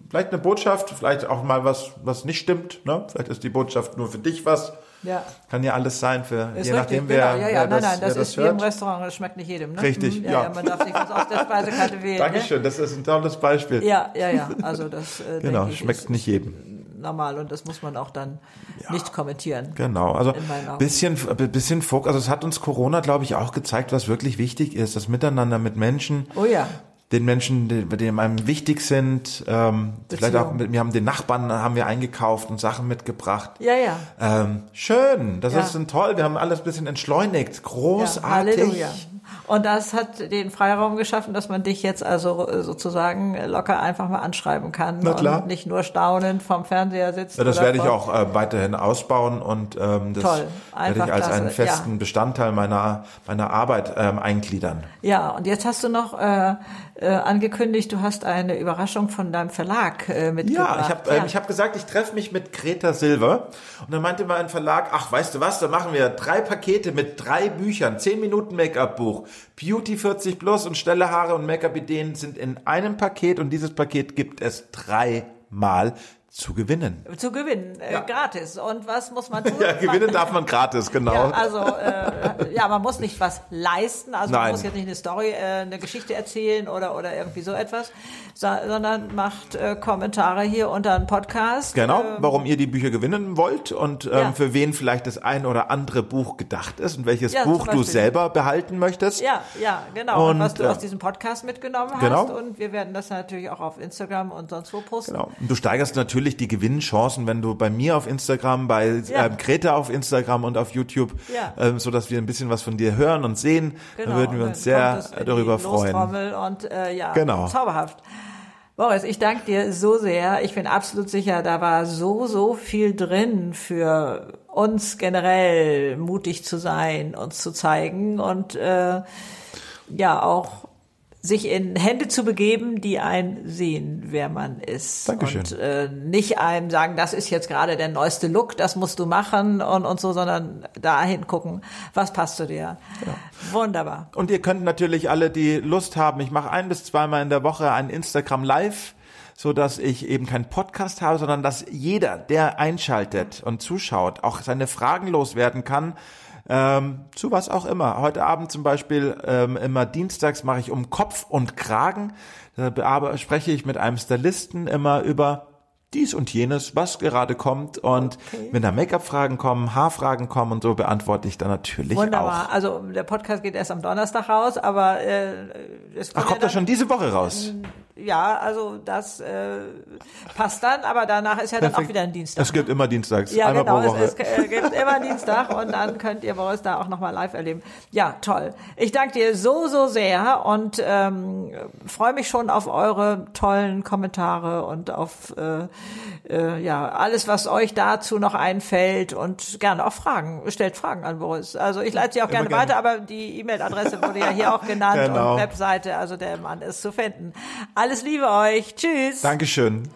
Vielleicht eine Botschaft, vielleicht auch mal was, was nicht stimmt. Ne? Vielleicht ist die Botschaft nur für dich was. Ja. Kann ja alles sein für ist je nachdem genau. wer. Ja, ja, wer nein, das, nein, das, das ist wie im Restaurant, das schmeckt nicht jedem. Ne? Richtig, hm, ja, ja. ja. Man darf nicht was aus der Speisekarte (laughs) wählen. Dankeschön, ne? das ist ein tolles Beispiel. Ja, ja, ja. Also das äh, (laughs) genau, ich, schmeckt ist, nicht jedem. Normal und das muss man auch dann ja. nicht kommentieren. Genau, also bisschen, bisschen Fokus. Also es hat uns Corona, glaube ich, auch gezeigt, was wirklich wichtig ist, das Miteinander mit Menschen. Oh ja den Menschen, die, die einem wichtig sind. Ähm, vielleicht auch, mit, wir haben den Nachbarn haben wir eingekauft und Sachen mitgebracht. Ja, ja. Ähm, schön, das ja. ist toll. Wir haben alles ein bisschen entschleunigt, großartig. Ja, Halleluja. Und das hat den Freiraum geschaffen, dass man dich jetzt also sozusagen locker einfach mal anschreiben kann Na klar. und nicht nur staunend vom Fernseher sitzt. Ja, das werde ich auch äh, weiterhin ausbauen und ähm, das Toll. werde ich als klasse. einen festen ja. Bestandteil meiner meiner Arbeit ähm, eingliedern. Ja, und jetzt hast du noch äh, äh, angekündigt, du hast eine Überraschung von deinem Verlag äh, mitgebracht. Ja, ich habe äh, ich hab gesagt, ich treffe mich mit Greta Silver. Und dann meinte mein Verlag, ach, weißt du was, da machen wir drei Pakete mit drei Büchern, zehn Minuten Make-up-Buch, Beauty 40 Plus und Stelle Haare und Make-up-Ideen sind in einem Paket. Und dieses Paket gibt es dreimal zu gewinnen. Zu gewinnen, äh, ja. gratis. Und was muss man (laughs) tun? ja, gewinnen darf man gratis, genau. Ja, also, äh, ja, man muss nicht was leisten, also Nein. man muss jetzt nicht eine Story, äh, eine Geschichte erzählen oder, oder irgendwie so etwas, so, sondern macht äh, Kommentare hier unter einem Podcast. Genau, ähm, warum ihr die Bücher gewinnen wollt und ähm, ja. für wen vielleicht das ein oder andere Buch gedacht ist und welches Buch du selber behalten möchtest. Ja, ja, genau. Und, und was du aus diesem Podcast mitgenommen hast. Genau. Und wir werden das natürlich auch auf Instagram und sonst wo posten. Genau. Und du steigerst natürlich natürlich die Gewinnchancen, wenn du bei mir auf Instagram, bei ja. ähm, Greta auf Instagram und auf YouTube, ja. ähm, so dass wir ein bisschen was von dir hören und sehen, genau. dann würden wir uns sehr darüber freuen. Und äh, ja, genau. zauberhaft. Boris, ich danke dir so sehr. Ich bin absolut sicher, da war so, so viel drin für uns generell mutig zu sein, uns zu zeigen und äh, ja auch sich in Hände zu begeben, die einen sehen, wer man ist. Dankeschön. Und äh, nicht einem sagen, das ist jetzt gerade der neueste Look, das musst du machen und, und so, sondern dahin gucken, was passt zu dir. Ja. Wunderbar. Und ihr könnt natürlich alle, die Lust haben, ich mache ein bis zweimal in der Woche ein Instagram Live so dass ich eben keinen Podcast habe, sondern dass jeder, der einschaltet und zuschaut, auch seine Fragen loswerden kann ähm, zu was auch immer. Heute Abend zum Beispiel, ähm, immer dienstags mache ich um Kopf und Kragen. Da spreche ich mit einem Stylisten immer über dies und jenes, was gerade kommt. Und okay. wenn da Make-up-Fragen kommen, Haarfragen kommen und so, beantworte ich dann natürlich Wunderbar. auch. Also der Podcast geht erst am Donnerstag raus, aber äh, es Ach, kommt ja er schon diese Woche raus? Ja, also das äh, passt dann, aber danach ist ja dann auch wieder ein Dienstag. Es gibt ne? immer Dienstags, ja, einmal genau, pro Woche. Es, es äh, gibt immer Dienstag und dann könnt ihr uns da auch nochmal live erleben. Ja, toll. Ich danke dir so, so sehr und ähm, freue mich schon auf eure tollen Kommentare und auf äh, äh, ja alles, was euch dazu noch einfällt und gerne auch Fragen. Stellt Fragen an Boris. Also ich leite sie auch gerne, gerne, weiter, aber die E-Mail-Adresse wurde ja hier auch genannt (laughs) genau. und Webseite, also der Mann ist zu finden. Alles Liebe euch. Tschüss. Dankeschön.